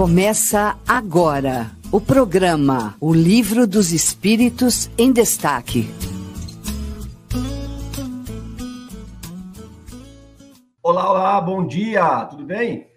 Começa agora o programa O Livro dos Espíritos em Destaque. Olá, olá, bom dia, tudo bem?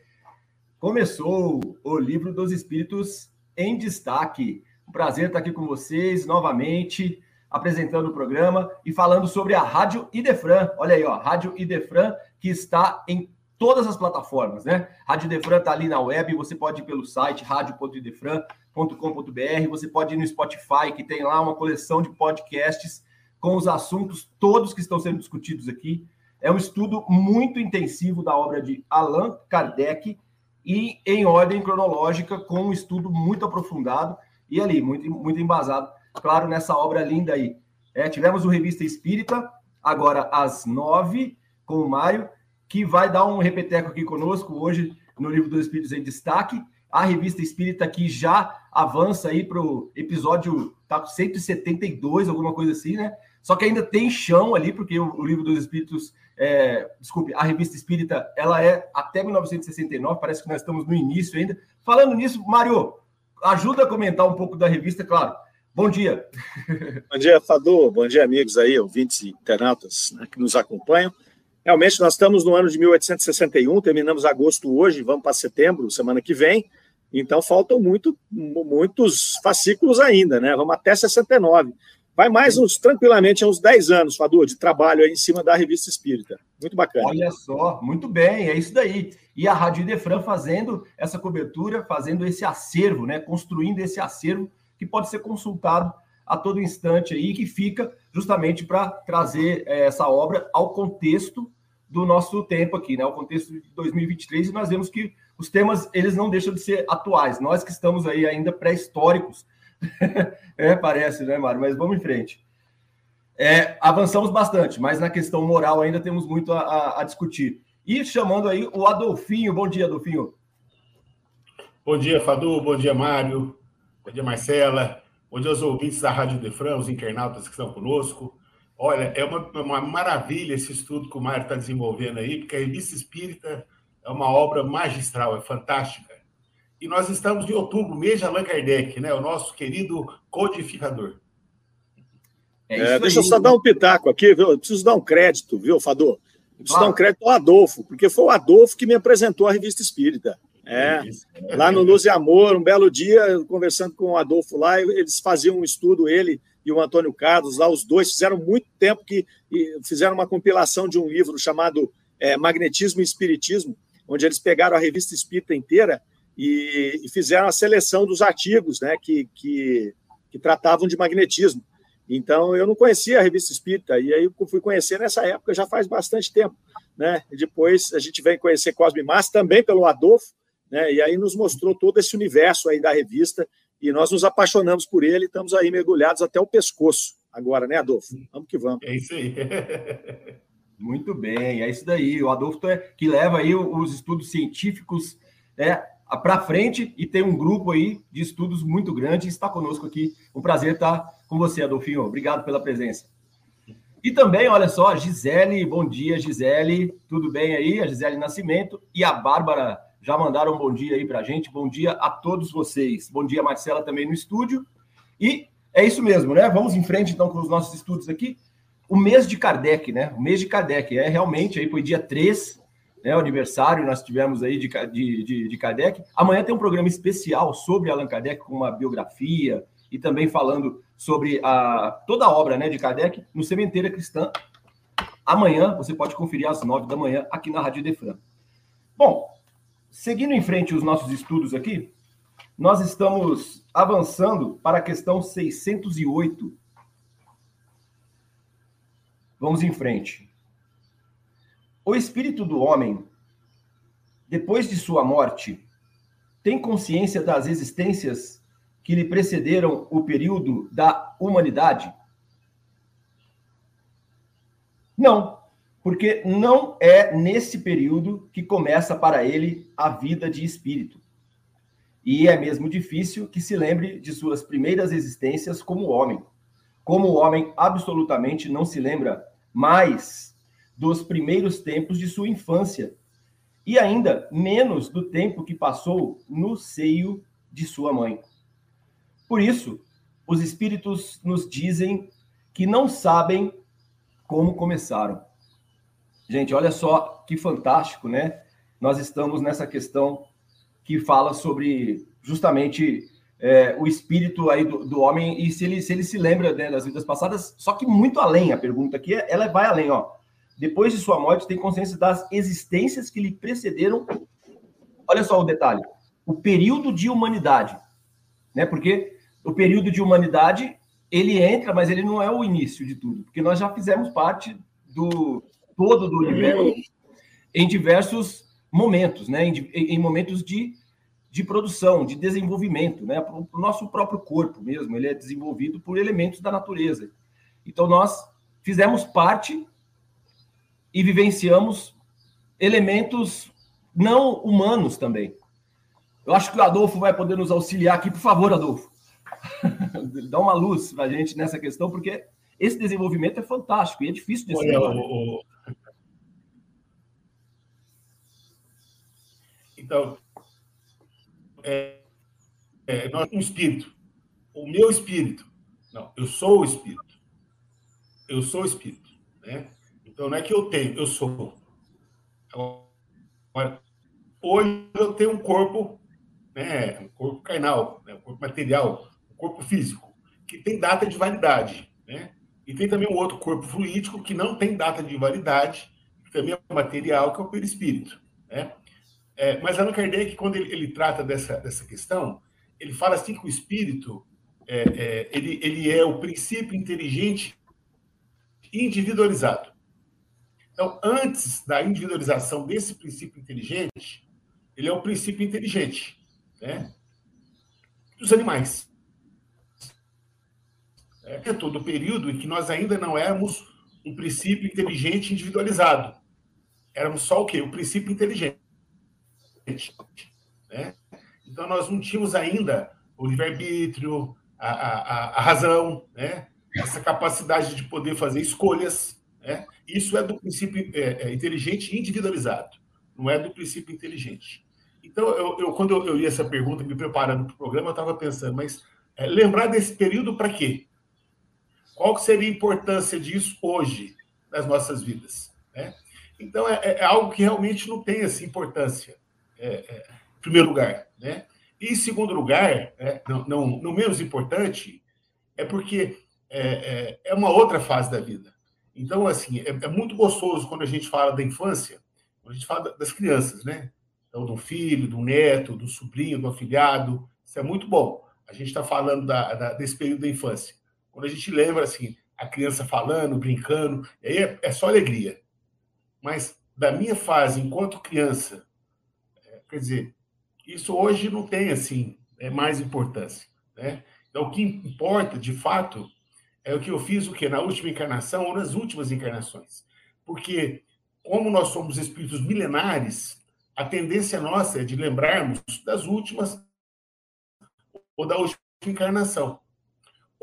Começou o Livro dos Espíritos em Destaque. Um prazer estar aqui com vocês novamente, apresentando o programa e falando sobre a Rádio Idefran. Olha aí, ó, Rádio Idefran, que está em todas as plataformas, né? Rádio Idefran está ali na web, você pode ir pelo site radio.idefran.com.br, você pode ir no Spotify, que tem lá uma coleção de podcasts com os assuntos todos que estão sendo discutidos aqui. É um estudo muito intensivo da obra de Allan Kardec e em ordem cronológica, com um estudo muito aprofundado e ali, muito, muito embasado, claro, nessa obra linda aí. É, tivemos o Revista Espírita, agora às nove, com o Mário, que vai dar um repeteco aqui conosco hoje no Livro dos Espíritos em Destaque. A Revista Espírita que já avança aí para o episódio tá, 172, alguma coisa assim, né? Só que ainda tem chão ali, porque o, o Livro dos Espíritos, é, desculpe, a Revista Espírita, ela é até 1969, parece que nós estamos no início ainda. Falando nisso, Mário, ajuda a comentar um pouco da revista, claro. Bom dia. Bom dia, Fadu. Bom dia, amigos aí, ouvintes e internautas né, que nos acompanham. Realmente, nós estamos no ano de 1861, terminamos agosto hoje, vamos para setembro, semana que vem. Então, faltam muito, muitos fascículos ainda, né? Vamos até 69. Vai mais uns, tranquilamente, uns 10 anos, Fadu, de trabalho aí em cima da revista Espírita. Muito bacana. Olha só, muito bem, é isso daí. E a Rádio Defran fazendo essa cobertura, fazendo esse acervo, né? Construindo esse acervo que pode ser consultado a todo instante aí, que fica justamente para trazer é, essa obra ao contexto do nosso tempo aqui, né? O contexto de 2023 e nós vemos que os temas eles não deixam de ser atuais. Nós que estamos aí ainda pré-históricos, é, parece, né, Mário? Mas vamos em frente. É, avançamos bastante, mas na questão moral ainda temos muito a, a, a, discutir. E chamando aí o Adolfinho. Bom dia, Adolfinho. Bom dia, Fadu. Bom dia, Mário. Bom dia, Marcela. Bom dia aos ouvintes da Rádio Defran, os internautas que estão conosco. Olha, é uma, uma maravilha esse estudo que o Mário está desenvolvendo aí, porque a Revista Espírita é uma obra magistral, é fantástica. E nós estamos em outubro, mês de Allan Kardec, né? o nosso querido codificador. É é, deixa eu só dar um pitaco aqui, viu? Eu preciso dar um crédito, viu, Fador? Eu preciso ah. dar um crédito ao Adolfo, porque foi o Adolfo que me apresentou a Revista Espírita. É, lá no Luz e Amor, um belo dia, conversando com o Adolfo lá, eles faziam um estudo, ele e o Antônio Carlos, lá os dois fizeram muito tempo que fizeram uma compilação de um livro chamado é, Magnetismo e Espiritismo, onde eles pegaram a revista espírita inteira e, e fizeram a seleção dos artigos né, que, que, que, tratavam de magnetismo. Então, eu não conhecia a revista espírita, e aí fui conhecer nessa época, já faz bastante tempo. Né? E depois a gente vem conhecer Cosme Massa também pelo Adolfo, né? E aí nos mostrou todo esse universo aí da revista e nós nos apaixonamos por ele, estamos aí mergulhados até o pescoço agora, né, Adolfo? Vamos que vamos. É isso aí. Muito bem, é isso daí. O Adolfo é que leva aí os estudos científicos é, para frente e tem um grupo aí de estudos muito grande. Está conosco aqui. Um prazer estar com você, Adolfinho. Obrigado pela presença. E também, olha só, a Gisele, bom dia, Gisele. Tudo bem aí? A Gisele Nascimento e a Bárbara já mandaram um bom dia aí para a gente. Bom dia a todos vocês. Bom dia, Marcela, também no estúdio. E é isso mesmo, né? Vamos em frente, então, com os nossos estudos aqui. O mês de Kardec, né? O mês de Kardec. É realmente, aí foi dia 3, né? O aniversário nós tivemos aí de, de, de, de Kardec. Amanhã tem um programa especial sobre Allan Kardec, com uma biografia e também falando sobre a, toda a obra né, de Kardec no Cementeira Cristã. Amanhã você pode conferir às nove da manhã aqui na Rádio Defran. Bom, Seguindo em frente os nossos estudos aqui, nós estamos avançando para a questão 608. Vamos em frente. O espírito do homem, depois de sua morte, tem consciência das existências que lhe precederam o período da humanidade? Não porque não é nesse período que começa para ele a vida de espírito. E é mesmo difícil que se lembre de suas primeiras existências como homem. Como o homem absolutamente não se lembra mais dos primeiros tempos de sua infância e ainda menos do tempo que passou no seio de sua mãe. Por isso, os espíritos nos dizem que não sabem como começaram. Gente, olha só que fantástico, né? Nós estamos nessa questão que fala sobre justamente é, o espírito aí do, do, homem e se ele, se ele se lembra né, das vidas passadas, só que muito além. A pergunta aqui, ela vai além, ó. Depois de sua morte, tem consciência das existências que lhe precederam. Olha só o detalhe: o período de humanidade, né? Porque o período de humanidade ele entra, mas ele não é o início de tudo, porque nós já fizemos parte do todo do universo em diversos momentos, né? Em, em momentos de, de produção, de desenvolvimento, né? O nosso próprio corpo mesmo, ele é desenvolvido por elementos da natureza. Então nós fizemos parte e vivenciamos elementos não humanos também. Eu acho que o Adolfo vai poder nos auxiliar aqui, por favor, Adolfo. Dá uma luz para a gente nessa questão, porque esse desenvolvimento é fantástico e é difícil de ser. O. Então, é, é, nós um espírito. O meu espírito. Não, eu sou o espírito. Eu sou o espírito. Né? Então, não é que eu tenho, eu sou. Agora, hoje eu tenho um corpo, né, um corpo carnal, né, um corpo material, corpo físico, que tem data de validade, né? E tem também um outro corpo fluídico que não tem data de validade, que também é material, que é o perispírito, né? É, mas Allan Kardec, quando ele, ele, trata dessa, dessa questão, ele fala assim que o espírito é, é, ele, ele é o princípio inteligente individualizado. Então, antes da individualização desse princípio inteligente, ele é o princípio inteligente né, dos animais é todo o período em que nós ainda não éramos um princípio inteligente individualizado. Éramos só o quê? O princípio inteligente. Né? Então, nós não tínhamos ainda o livre-arbítrio, a, a, a, razão, né? essa capacidade de poder fazer escolhas. Né? Isso é do princípio é, é, inteligente individualizado, não é do princípio inteligente. Então, eu, eu quando eu, li essa pergunta, me preparando para o programa, eu estava pensando, mas é, lembrar desse período para quê? Qual seria a importância disso hoje nas nossas vidas? Né? Então, é, é, algo que realmente não tem essa importância, é, é, em primeiro lugar. Né? E, em segundo lugar, é, não, não, não, menos importante, é porque é, é, é, uma outra fase da vida. Então, assim, é, muito gostoso quando a gente fala da infância, quando a gente fala das crianças, né? Então, do filho, do neto, do sobrinho, do afilhado, isso é muito bom. A gente está falando da, da, desse período da infância. Quando a gente lembra assim, a criança falando, brincando, aí é, é só alegria. Mas da minha fase enquanto criança, é, quer dizer, isso hoje não tem assim é mais importância, né? Então o que importa, de fato, é o que eu fiz o que na última encarnação ou nas últimas encarnações, porque como nós somos espíritos milenares, a tendência nossa é de lembrarmos das últimas ou da última encarnação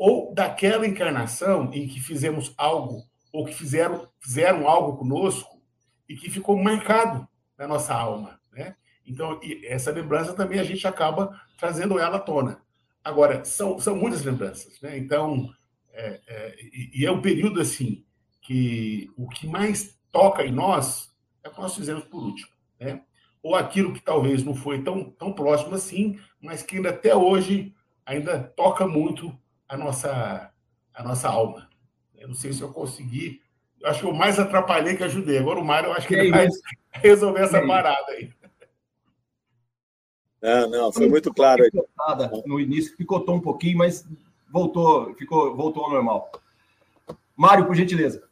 ou daquela encarnação em que fizemos algo, ou que fizeram, fizeram algo conosco e que ficou marcado na nossa alma. Né? Então, essa lembrança também a gente acaba trazendo ela à tona. Agora, são, são muitas lembranças. Né? Então, é, é, e é um período assim que o que mais toca em nós é o que nós fizemos por último. Né? Ou aquilo que talvez não foi tão, tão próximo assim, mas que ainda até hoje ainda toca muito a nossa, a nossa alma. Eu não sei se eu consegui. Eu acho que eu mais atrapalhei que ajudei. Agora o Mário, eu acho que ele vai resolver essa parada aí. Não, não, foi muito claro. No início picotou um pouquinho, mas voltou, ficou, voltou ao normal. Mário, por gentileza.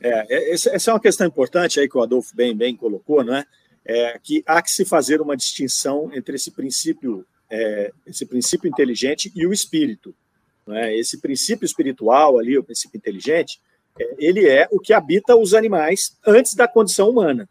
É, essa é uma questão importante aí que o Adolfo bem, bem colocou, não é? é que há que se fazer uma distinção entre esse princípio, é, esse princípio inteligente e o espírito. Né? Esse princípio espiritual ali, o princípio inteligente, é, ele é o que habita os animais antes da condição humana.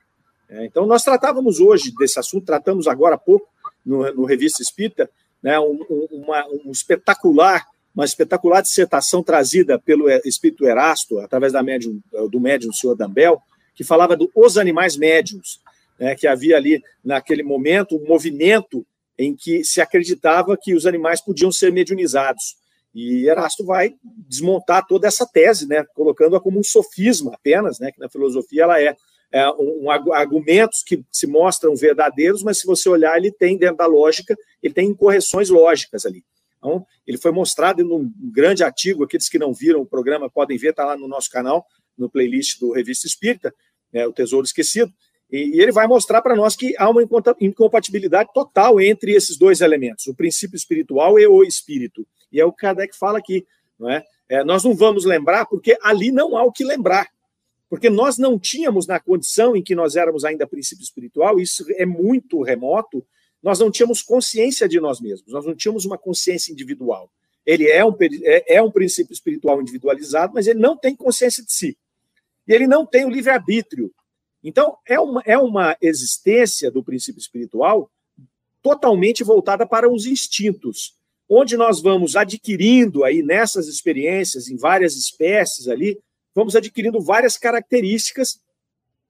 É, então, nós tratávamos hoje desse assunto, tratamos agora há pouco no, no Revista Espírita, né, um, uma, um espetacular, uma espetacular dissertação trazida pelo Espírito Erasto, através da médium, do médium Sr. Dambel, que falava dos animais médiums. né, que havia ali, naquele momento, um movimento em que se acreditava que os animais podiam ser mediunizados. E Erasto vai desmontar toda essa tese, né, colocando-a como um sofisma apenas, né, que na filosofia ela é, é um, um, argumentos que se mostram verdadeiros, mas se você olhar, ele tem dentro da lógica, ele tem incorreções lógicas ali. Então, ele foi mostrado em um grande artigo, aqueles que não viram o programa podem ver, está lá no nosso canal, no playlist do Revista Espírita, né, o Tesouro Esquecido, e, ele vai mostrar para nós que há uma incompatibilidade total entre esses dois elementos, o princípio espiritual e o espírito. E é o que Kardec fala aqui. Não é? é? nós não vamos lembrar porque ali não há o que lembrar. Porque nós não tínhamos, na condição em que nós éramos ainda princípio espiritual, isso é muito remoto, nós não tínhamos consciência de nós mesmos, nós não tínhamos uma consciência individual. Ele é um, é, é um princípio espiritual individualizado, mas ele não tem consciência de si. E ele não tem o livre-arbítrio. Então, é uma, é uma existência do princípio espiritual totalmente voltada para os instintos, onde nós vamos adquirindo aí nessas experiências, em várias espécies ali, vamos adquirindo várias características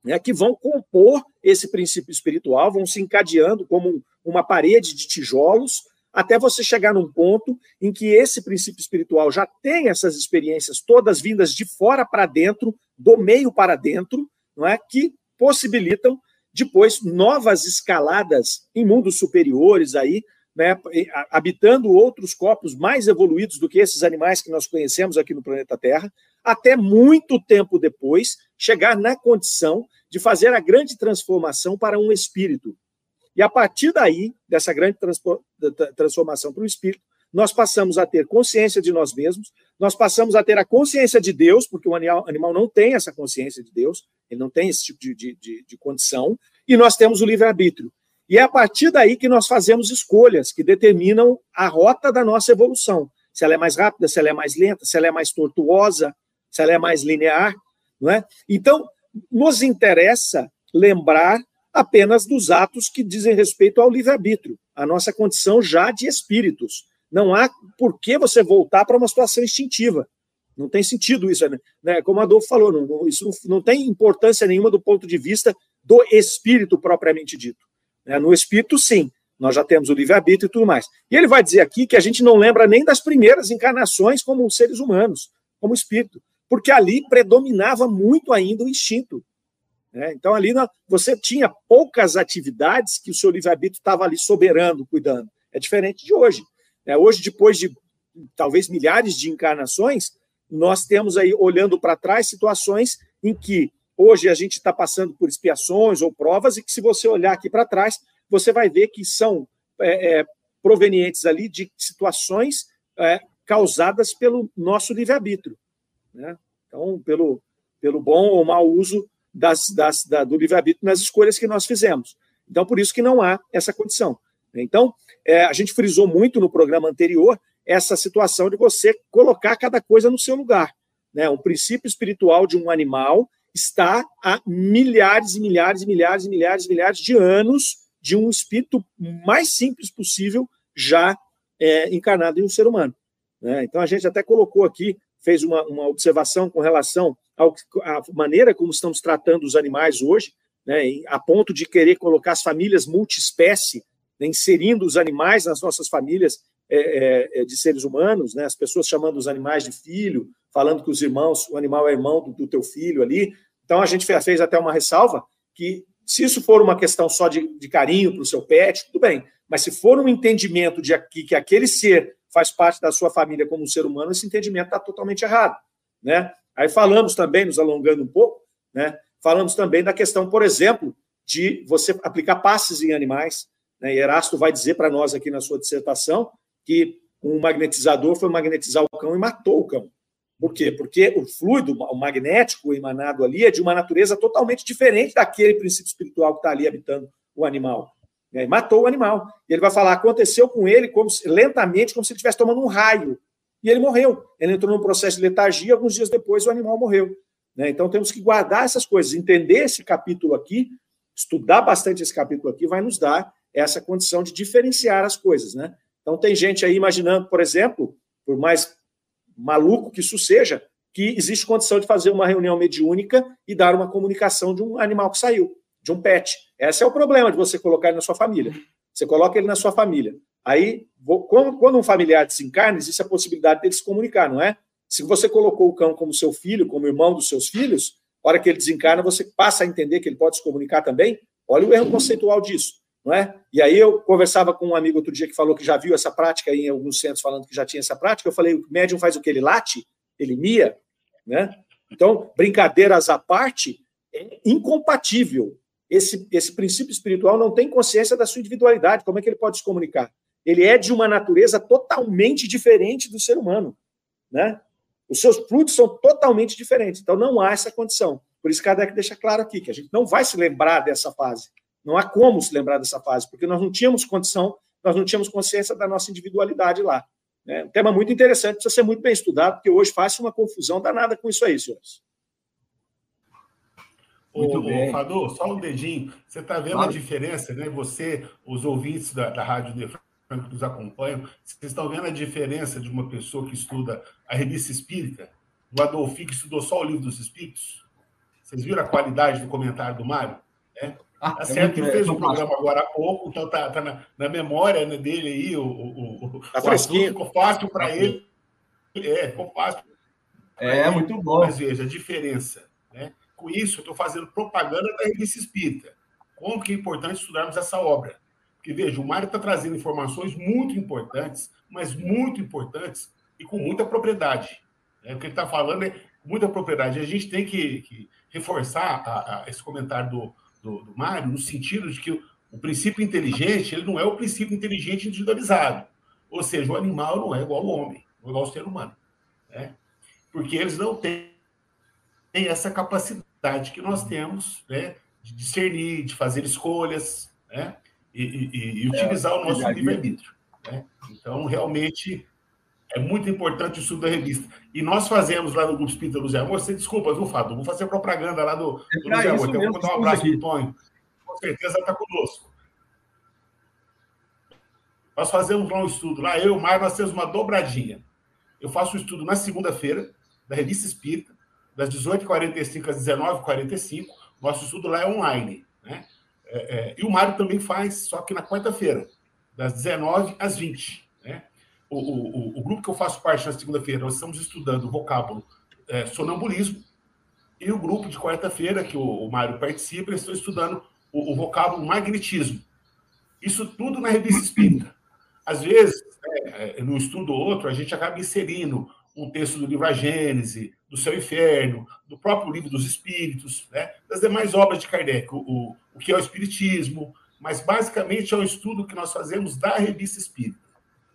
né, que vão compor esse princípio espiritual, vão se encadeando como uma parede de tijolos, até você chegar num ponto em que esse princípio espiritual já tem essas experiências todas vindas de fora para dentro, do meio para dentro, não é? Que possibilitam depois novas escaladas em mundos superiores aí, né, habitando outros corpos mais evoluídos do que esses animais que nós conhecemos aqui no planeta Terra, até muito tempo depois chegar na condição de fazer a grande transformação para um espírito. E a partir daí, dessa grande transformação para o espírito, nós passamos a ter consciência de nós mesmos, nós passamos a ter a consciência de Deus, porque o animal, não tem essa consciência de Deus, ele não tem esse tipo de, de, de, de condição, e nós temos o livre-arbítrio. E é a partir daí que nós fazemos escolhas que determinam a rota da nossa evolução. Se ela é mais rápida, se ela é mais lenta, se ela é mais tortuosa, se ela é mais linear. Não é? Então, nos interessa lembrar apenas dos atos que dizem respeito ao livre-arbítrio, a nossa condição já de espíritos. Não há por que você voltar para uma situação instintiva. Não tem sentido isso, né? Como Adolfo falou, não, isso não, não tem importância nenhuma do ponto de vista do espírito propriamente dito. Né? No espírito, sim, nós já temos o livre-arbítrio e tudo mais. E ele vai dizer aqui que a gente não lembra nem das primeiras encarnações como seres humanos, como espírito, porque ali predominava muito ainda o instinto. Né? Então, ali você tinha poucas atividades que o seu livre-arbítrio estava ali soberano, cuidando. É diferente de hoje. É, hoje, depois de talvez milhares de encarnações, nós temos aí, olhando para trás, situações em que hoje a gente está passando por expiações ou provas, e que se você olhar aqui para trás, você vai ver que são é, é, provenientes ali de situações é, causadas pelo nosso livre-arbítrio. Né? Então, pelo, pelo bom ou mau uso das, das, da, do livre-arbítrio nas escolhas que nós fizemos. Então, por isso que não há essa condição. Então, é, a gente frisou muito no programa anterior essa situação de você colocar cada coisa no seu lugar. Né? Um princípio espiritual de um animal está há milhares e milhares e milhares e milhares e milhares de anos de um espírito mais simples possível já é, encarnado em um ser humano. Né? Então, a gente até colocou aqui, fez uma, uma observação com relação à maneira como estamos tratando os animais hoje, né, a ponto de querer colocar as famílias multiespécie né, inserindo os animais nas nossas famílias é, é, de seres humanos, né, as pessoas chamando os animais de filho, falando que os irmãos, o animal é irmão do, do teu filho ali. Então a gente fez até uma ressalva que se isso for uma questão só de, de carinho para o seu pet, tudo bem. Mas se for um entendimento de aqui, que aquele ser faz parte da sua família como um ser humano, esse entendimento está totalmente errado. Né? Aí falamos também, nos alongando um pouco, né? falamos também da questão, por exemplo, de você aplicar passes em animais. Né? E Erasto vai dizer para nós aqui na sua dissertação que um magnetizador foi magnetizar o cão e matou o cão. Por quê? Porque o fluido, o magnético emanado ali é de uma natureza totalmente diferente daquele princípio espiritual que está ali habitando o animal. E matou o animal. E ele vai falar, aconteceu com ele como lentamente, como se ele estivesse tomando um raio. E ele morreu. Ele entrou num processo de letargia, alguns dias depois o animal morreu. Né? Então temos que guardar essas coisas, entender esse capítulo aqui, estudar bastante esse capítulo aqui, vai nos dar essa condição de diferenciar as coisas, né? Então tem gente aí imaginando, por exemplo, por mais maluco que isso seja, que existe condição de fazer uma reunião mediúnica e dar uma comunicação de um animal que saiu. de um pet. Esse é o problema de você colocar ele na sua família. Você coloca ele na sua família. Aí, quando um familiar desencarna, existe a possibilidade dele se comunicar, não é? Se você colocou o cão como seu filho, como irmão dos seus filhos, a hora que ele desencarna, você passa a entender que ele pode se comunicar também. Olha o erro conceitual disso, não é? E aí eu conversava com um amigo outro dia que falou que já viu essa prática em alguns centros falando que já tinha essa prática. Eu falei, o médium faz o que? Ele late? Ele mia? Né? Então, brincadeiras à parte, é incompatível. Esse, esse princípio espiritual não tem consciência da sua individualidade. Como é que ele pode se comunicar? Ele é de uma natureza totalmente diferente do ser humano. Né? Os seus frutos são totalmente diferentes. Então, não há essa condição. Por isso, Kardec deixa claro aqui que a gente não vai se lembrar dessa fase. Não há como se lembrar dessa fase, porque nós não tínhamos condição, nós não tínhamos consciência da nossa individualidade lá. É um tema muito interessante, precisa ser muito bem estudado, porque hoje faz uma confusão danada com isso aí, senhores. Muito ô, bem. Fador, só um dedinho. Você está vendo claro. a diferença, né? Você, os ouvintes da, da Rádio Defran que nos acompanham, vocês estão vendo a diferença de uma pessoa que estuda a revista espírita, do Adolfi, que estudou só o livro dos espíritos? Vocês viram a qualidade do comentário do Mário? É. Ah, tá é certo que ele fez um programa agora há pouco, então tá, tá na, na, memória né, dele aí, o, o, o, tá fresquinho. ficou fácil para tá ele. É, ficou fácil. É, ele. muito bom. Mas veja, a diferença. Né? Com isso, eu estou fazendo propaganda da revista espírita. Como que é importante estudarmos essa obra. Porque, veja, o Mário está trazendo informações muito importantes, mas muito importantes e com muita propriedade. Né? O que ele está falando é muita propriedade. A gente tem que, que reforçar a, a, esse comentário do, do, do Mário, no sentido de que o, o, princípio inteligente ele não é o princípio inteligente individualizado. Ou seja, o animal não é igual ao homem, não é igual ao ser humano. Né? Porque eles não têm, têm essa capacidade que nós temos né, de discernir, de fazer escolhas né, e, e, e utilizar é, o nosso livre-arbítrio. Né? Então, realmente, é muito importante o estudo da revista. E nós fazemos lá no Grupo Espírita Luz e Amor, você desculpa, viu, Fábio? Vou fazer propaganda lá do, do é Luz e Amor. Então, vou dar um abraço para o Tonho. Com certeza está conosco. Nós fazemos lá um estudo. Lá eu e o Mário, nós temos uma dobradinha. Eu faço o um estudo na segunda-feira, da Revista Espírita, das 18h45 às 19h45. Nosso estudo lá é online. Né? É, é, e o Mário também faz, só que na quarta-feira, das 19 às 20 o, o, o, grupo que eu faço parte na segunda-feira, nós estamos estudando o vocábulo é, sonambulismo, e o grupo de quarta-feira, que o, o Mário participa, estão estudando o, o, vocábulo magnetismo. Isso tudo na revista espírita. Às vezes, é, é, num estudo ou outro, a gente acaba inserindo um texto do livro A Gênese, do Céu e Inferno, do próprio livro dos Espíritos, né? das demais obras de Kardec, o, o, o que é o Espiritismo, mas basicamente é um estudo que nós fazemos da revista espírita.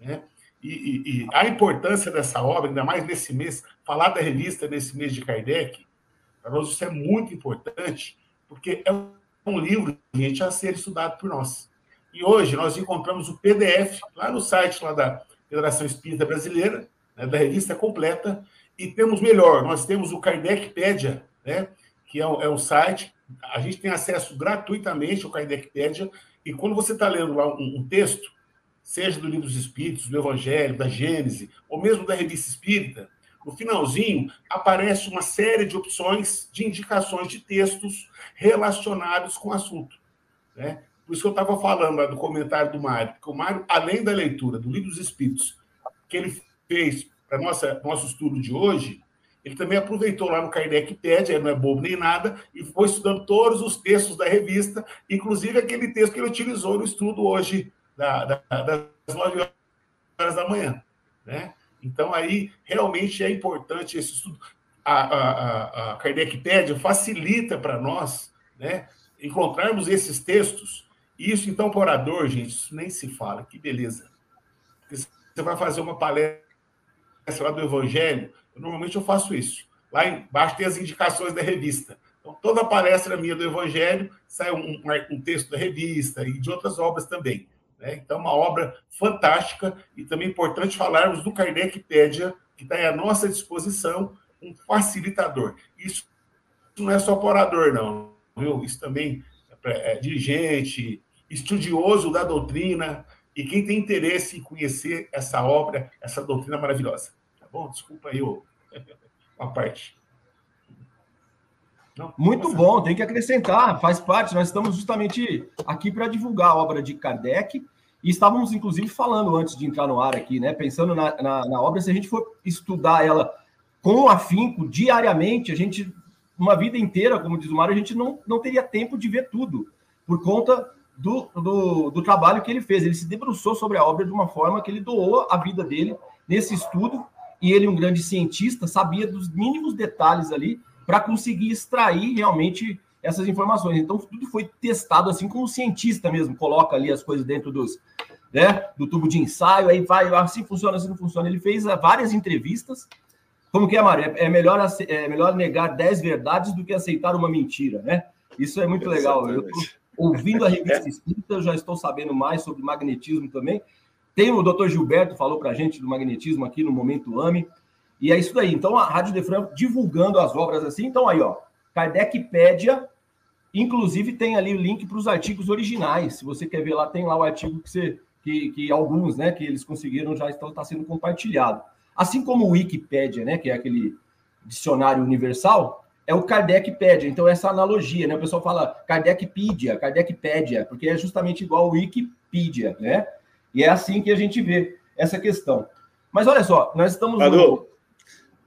Né? E, e, e, a importância dessa obra, ainda mais nesse mês, falar da revista nesse mês de Kardec, para nós isso é muito importante, porque é um livro, gente, a ser estudado por nós. E hoje nós encontramos o PDF lá no site lá da Federação Espírita Brasileira, né, da revista completa, e temos melhor, nós temos o Kardecpedia, né, que é um, é site, a gente tem acesso gratuitamente ao Kardecpedia, e quando você está lendo lá um, um texto, seja do Livro dos Espíritos, do Evangelho, da Gênese, ou mesmo da Revista Espírita, no finalzinho aparece uma série de opções de indicações de textos relacionados com o assunto. Né? Por isso que eu estava falando lá do comentário do Mário, porque o Mário, além da leitura do Livro dos Espíritos, que ele fez para nosso estudo de hoje, ele também aproveitou lá no Kardecpedia, não é bobo nem nada, e foi estudando todos os textos da revista, inclusive aquele texto que ele utilizou no estudo hoje da, da, das 9 horas da manhã. Né? Então, aí, realmente é importante esse estudo. A, a, a facilita para nós né, encontrarmos esses textos. Isso, então, para orador, gente, isso nem se fala. Que beleza. Você vai fazer uma palestra lá do Evangelho, normalmente eu faço isso. Lá embaixo tem as indicações da revista. Então, toda palestra minha do Evangelho sai um, um texto da revista e de outras obras também. Né? Então, uma obra fantástica e também importante falarmos do Kardecpedia, que está à nossa disposição, um facilitador. Isso não é só para orador, não. Viu? Isso também é, é dirigente, estudioso da doutrina e quem tem interesse em conhecer essa obra, essa doutrina maravilhosa. Tá bom? Desculpa aí o, a parte. Não, Muito bom, tem que acrescentar, faz parte. Nós estamos justamente aqui para divulgar a obra de Kardec e estávamos, inclusive, falando antes de entrar no ar aqui, né? Pensando na, na, na obra, se a gente for estudar ela com afinco, diariamente, a gente, uma vida inteira, como diz o Mário, a gente não, não teria tempo de ver tudo, por conta do, do, do trabalho que ele fez. Ele se debruçou sobre a obra de uma forma que ele doou a vida dele nesse estudo, e ele, um grande cientista, sabia dos mínimos detalhes ali para conseguir extrair realmente essas informações. Então, tudo foi testado assim como o cientista mesmo coloca ali as coisas dentro dos, né, do tubo de ensaio, aí vai, assim funciona, assim não funciona. Ele fez ah, várias entrevistas. Como que é, Mário? É, é melhor, é melhor negar 10 verdades do que aceitar uma mentira, né? Isso é muito legal. Eu tô ouvindo a revista Espírita, eu já estou sabendo mais sobre magnetismo também. Tem o doutor Gilberto, falou para a gente do magnetismo aqui no Momento AME. E é isso daí. Então, a Rádio Defran divulgando as obras assim. Então, aí, ó, Kardecpédia, inclusive tem ali o link para os artigos originais. Se você quer ver lá, tem lá o artigo que você. Que, que alguns, né, que eles conseguiram já estão tá sendo compartilhado. Assim como o Wikipedia, né, que é aquele dicionário universal, é o Kardecpedia. Então, essa analogia, né? O pessoal fala Kardecpedia, Kardecpedia, porque é justamente igual ao Wikipedia, né? E é assim que a gente vê essa questão. Mas olha só, nós estamos. Fadu, no...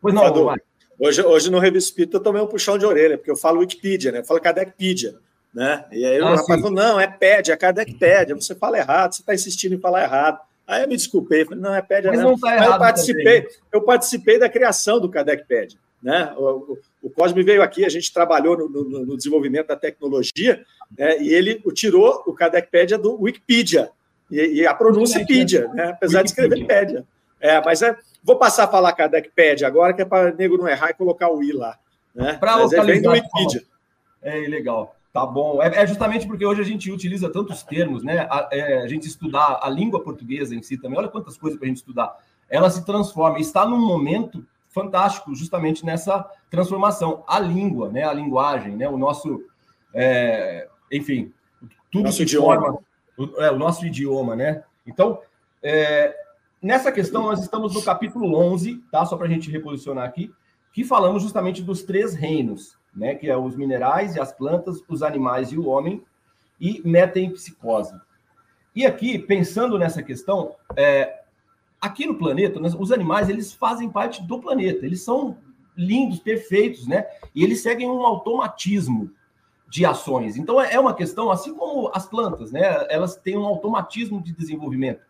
Pois não, Fadu, Hoje, hoje no Revista Espírita eu tomei um puxão de orelha, porque eu falo Wikipedia, né? Eu falo Kardecpedia, né? E aí ah, o rapaz sim. falou, não, é Pédia, é Kardecpedia, você fala errado, você está insistindo em falar errado. Aí eu me desculpei, falei, não, é Pédia Mas não. Tá eu participei, eu participei da criação do Kardecpedia, né? O, o, o Cosme veio aqui, a gente trabalhou no, no, no desenvolvimento da tecnologia, né? e ele tirou o Kardecpedia do Wikipedia, e, e a pronúncia é Pedia, né? apesar Wikipedia. de escrever Pédia. É, mas é, vou passar a falar Kardecpedia agora, que é para o nego não errar e colocar o I lá. Né? Para localizar. Vem Wikipedia. É legal. Tá bom. É, é, justamente porque hoje a gente utiliza tantos termos, né? A, é, a, gente estudar a língua portuguesa em si também, olha quantas coisas para a gente estudar. Ela se transforma, está num momento fantástico, justamente nessa transformação. A língua, né? A linguagem, né? O nosso. É, enfim, tudo nosso idioma. Forma, o, é, o nosso idioma, né? Então, é, Nessa questão, nós estamos no capítulo 11, tá? Só para a gente reposicionar aqui, que falamos justamente dos três reinos, né? Que é os minerais e as plantas, os animais e o homem, e metempsicose. E aqui, pensando nessa questão, é, aqui no planeta, os animais, eles fazem parte do planeta, eles são lindos, perfeitos, né? E eles seguem um automatismo de ações. Então, é uma questão, assim como as plantas, né? Elas têm um automatismo de desenvolvimento.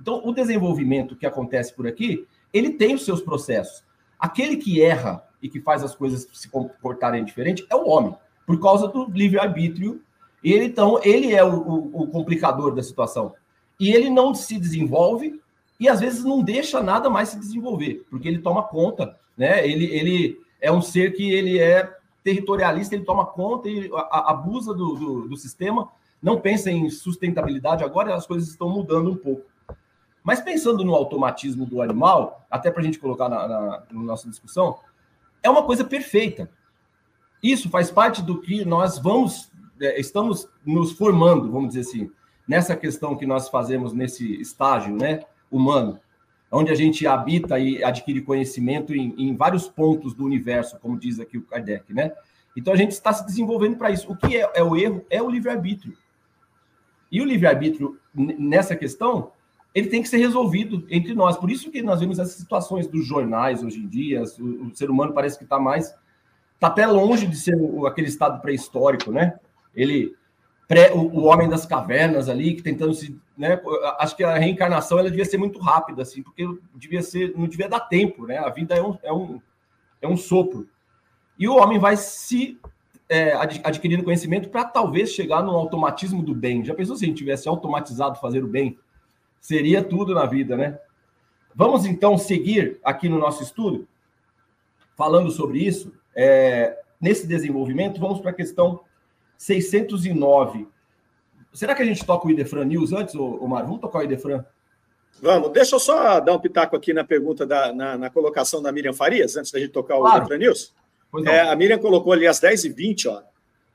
Então, o desenvolvimento que acontece por aqui, ele tem os seus processos. Aquele que erra e que faz as coisas se comportarem diferente é o homem, por causa do livre-arbítrio. Ele, então, ele é o, o, o complicador da situação. E ele não se desenvolve e, às vezes, não deixa nada mais se desenvolver, porque ele toma conta, né? Ele, ele é um ser que ele é territorialista, ele toma conta e abusa do, do, do sistema, não pensa em sustentabilidade agora, as coisas estão mudando um pouco. Mas pensando no automatismo do animal, até para a gente colocar na, na, na nossa discussão, é uma coisa perfeita. Isso faz parte do que nós vamos, é, estamos nos formando, vamos dizer assim, nessa questão que nós fazemos nesse estágio né, humano, onde a gente habita e adquire conhecimento em, em vários pontos do universo, como diz aqui o Kardec, né? Então a gente está se desenvolvendo para isso. O que é, é o erro? É o livre-arbítrio. E o livre-arbítrio, nessa questão, ele tem que ser resolvido entre nós. Por isso que nós vemos essas situações dos jornais hoje em dia. O, o ser humano parece que está mais. Está até longe de ser o, aquele estado pré-histórico, né? Ele. Pré, o, o, homem das cavernas ali, que tentando se. Né? Acho que a reencarnação ela devia ser muito rápida, assim, porque devia ser, não devia dar tempo, né? A vida é um, é um, é um sopro. E o homem vai se é, adquirindo conhecimento para talvez chegar no automatismo do bem. Já pensou se a gente tivesse automatizado fazer o bem? Seria tudo na vida, né? Vamos então seguir aqui no nosso estudo, falando sobre isso. É, nesse desenvolvimento, vamos para a questão 609. Será que a gente toca o Idefran News antes, Omar? Vamos tocar o Idefran? Vamos, deixa eu só dar um pitaco aqui na pergunta, da, na, na colocação da Miriam Farias, antes da gente tocar o claro. Idefran News. É, a Miriam colocou ali às 10h20, ó,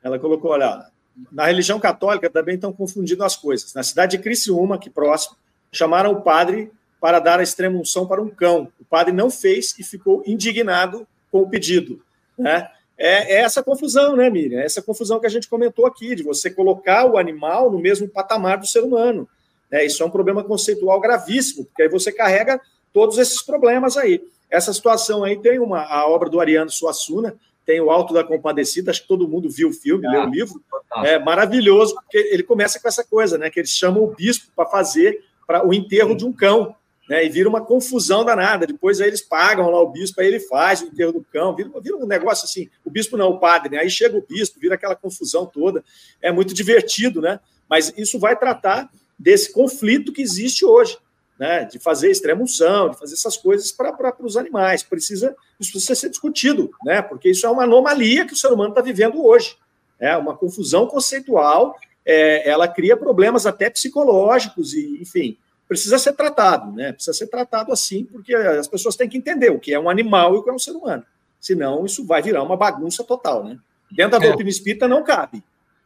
ela colocou, olha, na religião católica também estão confundindo as coisas. Na cidade de Criciúma, aqui próximo, chamaram o padre para dar a extrema unção para um cão. O padre não fez e ficou indignado com o pedido. Né? é, é, essa confusão, né, Miriam? É essa confusão que a gente comentou aqui, de você colocar o animal no mesmo patamar do ser humano. É, isso é um problema conceitual gravíssimo, porque aí você carrega todos esses problemas aí. Essa situação aí tem uma, a obra do Ariano Suassuna, tem o Alto da Compadecida, acho que todo mundo viu o filme, ah, leu o livro. É maravilhoso, porque ele começa com essa coisa, né? Que eles chamam o bispo para fazer para o enterro de um cão né? E vira uma confusão danada. Depois aí eles pagam lá o bispo, aí ele faz o enterro do cão, vira, vira um negócio assim. O bispo não, o padre, né? Aí chega o bispo, vira aquela confusão toda. É muito divertido, né? Mas isso vai tratar desse conflito que existe hoje, né? De fazer extrema-unção, de fazer essas coisas para os animais. Precisa, isso precisa ser discutido, né? Porque isso é uma anomalia que o ser humano está vivendo hoje. É uma confusão conceitual, é, ela cria problemas até psicológicos e, enfim, precisa ser tratado, né? Precisa ser tratado assim, porque as pessoas têm que entender o que é um animal e o que é um ser humano. Senão, isso vai virar uma bagunça total, né? Dentro da é. doutrina espírita não cabe.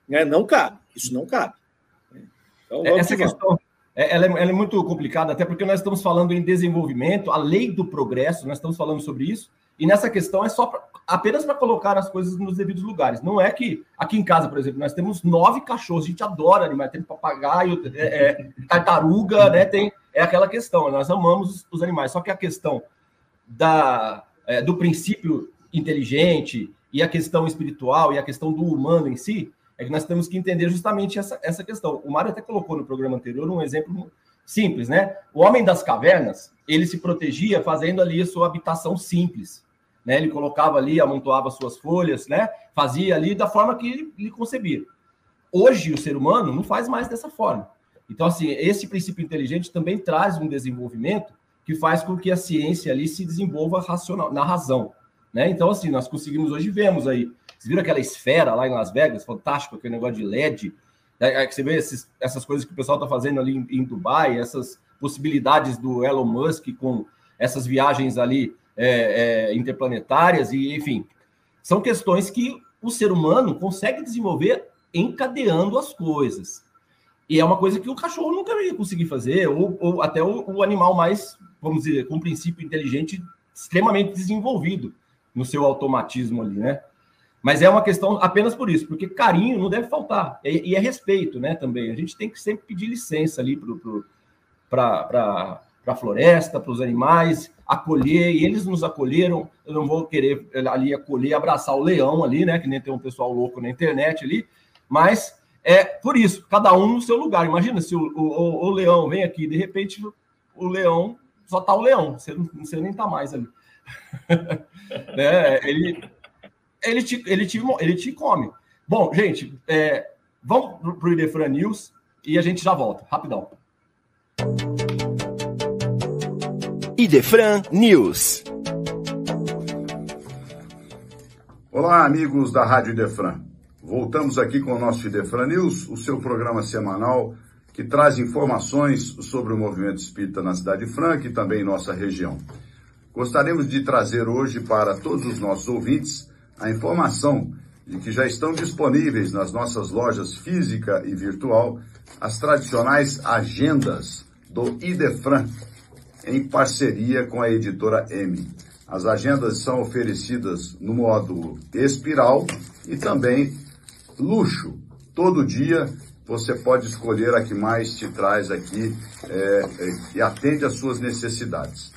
Né? Não cabe. Isso não cabe. Então, Essa questão é, ela é, ela é muito complicada, até porque nós estamos falando em desenvolvimento, a lei do progresso, nós estamos falando sobre isso, e nessa questão é só pra, apenas para colocar as coisas nos devidos lugares. Não é que aqui em casa, por exemplo, nós temos nove cachorros, a gente adora animais, tem papagaio, é, é, tartaruga, né? Tem, é aquela questão, nós amamos os animais, só que a questão da, é, do princípio inteligente e a questão espiritual e a questão do humano em si, é que nós temos que entender justamente essa, essa questão. O Mário até colocou no programa anterior um exemplo simples, né? O homem das cavernas, ele se protegia fazendo ali a sua habitação simples né? Ele colocava ali, amontoava suas folhas, né? Fazia ali da forma que ele concebia. Hoje o ser humano não faz mais dessa forma. Então, assim, esse princípio inteligente também traz um desenvolvimento que faz com que a ciência ali se desenvolva racional, na razão, né? Então, assim, nós conseguimos hoje vemos aí, vocês viram aquela esfera lá em Las Vegas, fantástico, aquele negócio de LED, é, é você vê esses, essas coisas que o pessoal está fazendo ali em, em Dubai, essas possibilidades do Elon Musk com essas viagens ali é, é, interplanetárias, e enfim, são questões que o ser humano consegue desenvolver encadeando as coisas. E é uma coisa que o cachorro nunca ia conseguir fazer, ou, ou até o, o, animal mais, vamos dizer, com um princípio inteligente extremamente desenvolvido no seu automatismo ali, né? Mas é uma questão apenas por isso, porque carinho não deve faltar, e, e é respeito, né, também. A gente tem que sempre pedir licença ali para a floresta, para os animais, acolher, e eles nos acolheram. Eu não vou querer ali acolher, abraçar o leão ali, né? Que nem tem um pessoal louco na internet ali, mas é por isso, cada um no seu lugar. Imagina se o, o, o leão vem aqui, de repente o leão só tá o leão, você, você nem tá mais ali. né? Ele, ele, te, ele, te, ele te come. Bom, gente, é, vamos para o Idefran News e a gente já volta, rapidão. Idefran News. Olá, amigos da Rádio Idefran. Voltamos aqui com o nosso Idefran News, o seu programa semanal que traz informações sobre o movimento espírita na Cidade Franca e também em nossa região. Gostaríamos de trazer hoje para todos os nossos ouvintes a informação de que já estão disponíveis nas nossas lojas física e virtual as tradicionais agendas do Idefran, em parceria com a editora M. As agendas são oferecidas no modo espiral e também luxo. Todo dia você pode escolher a que mais te traz aqui é, e atende às suas necessidades.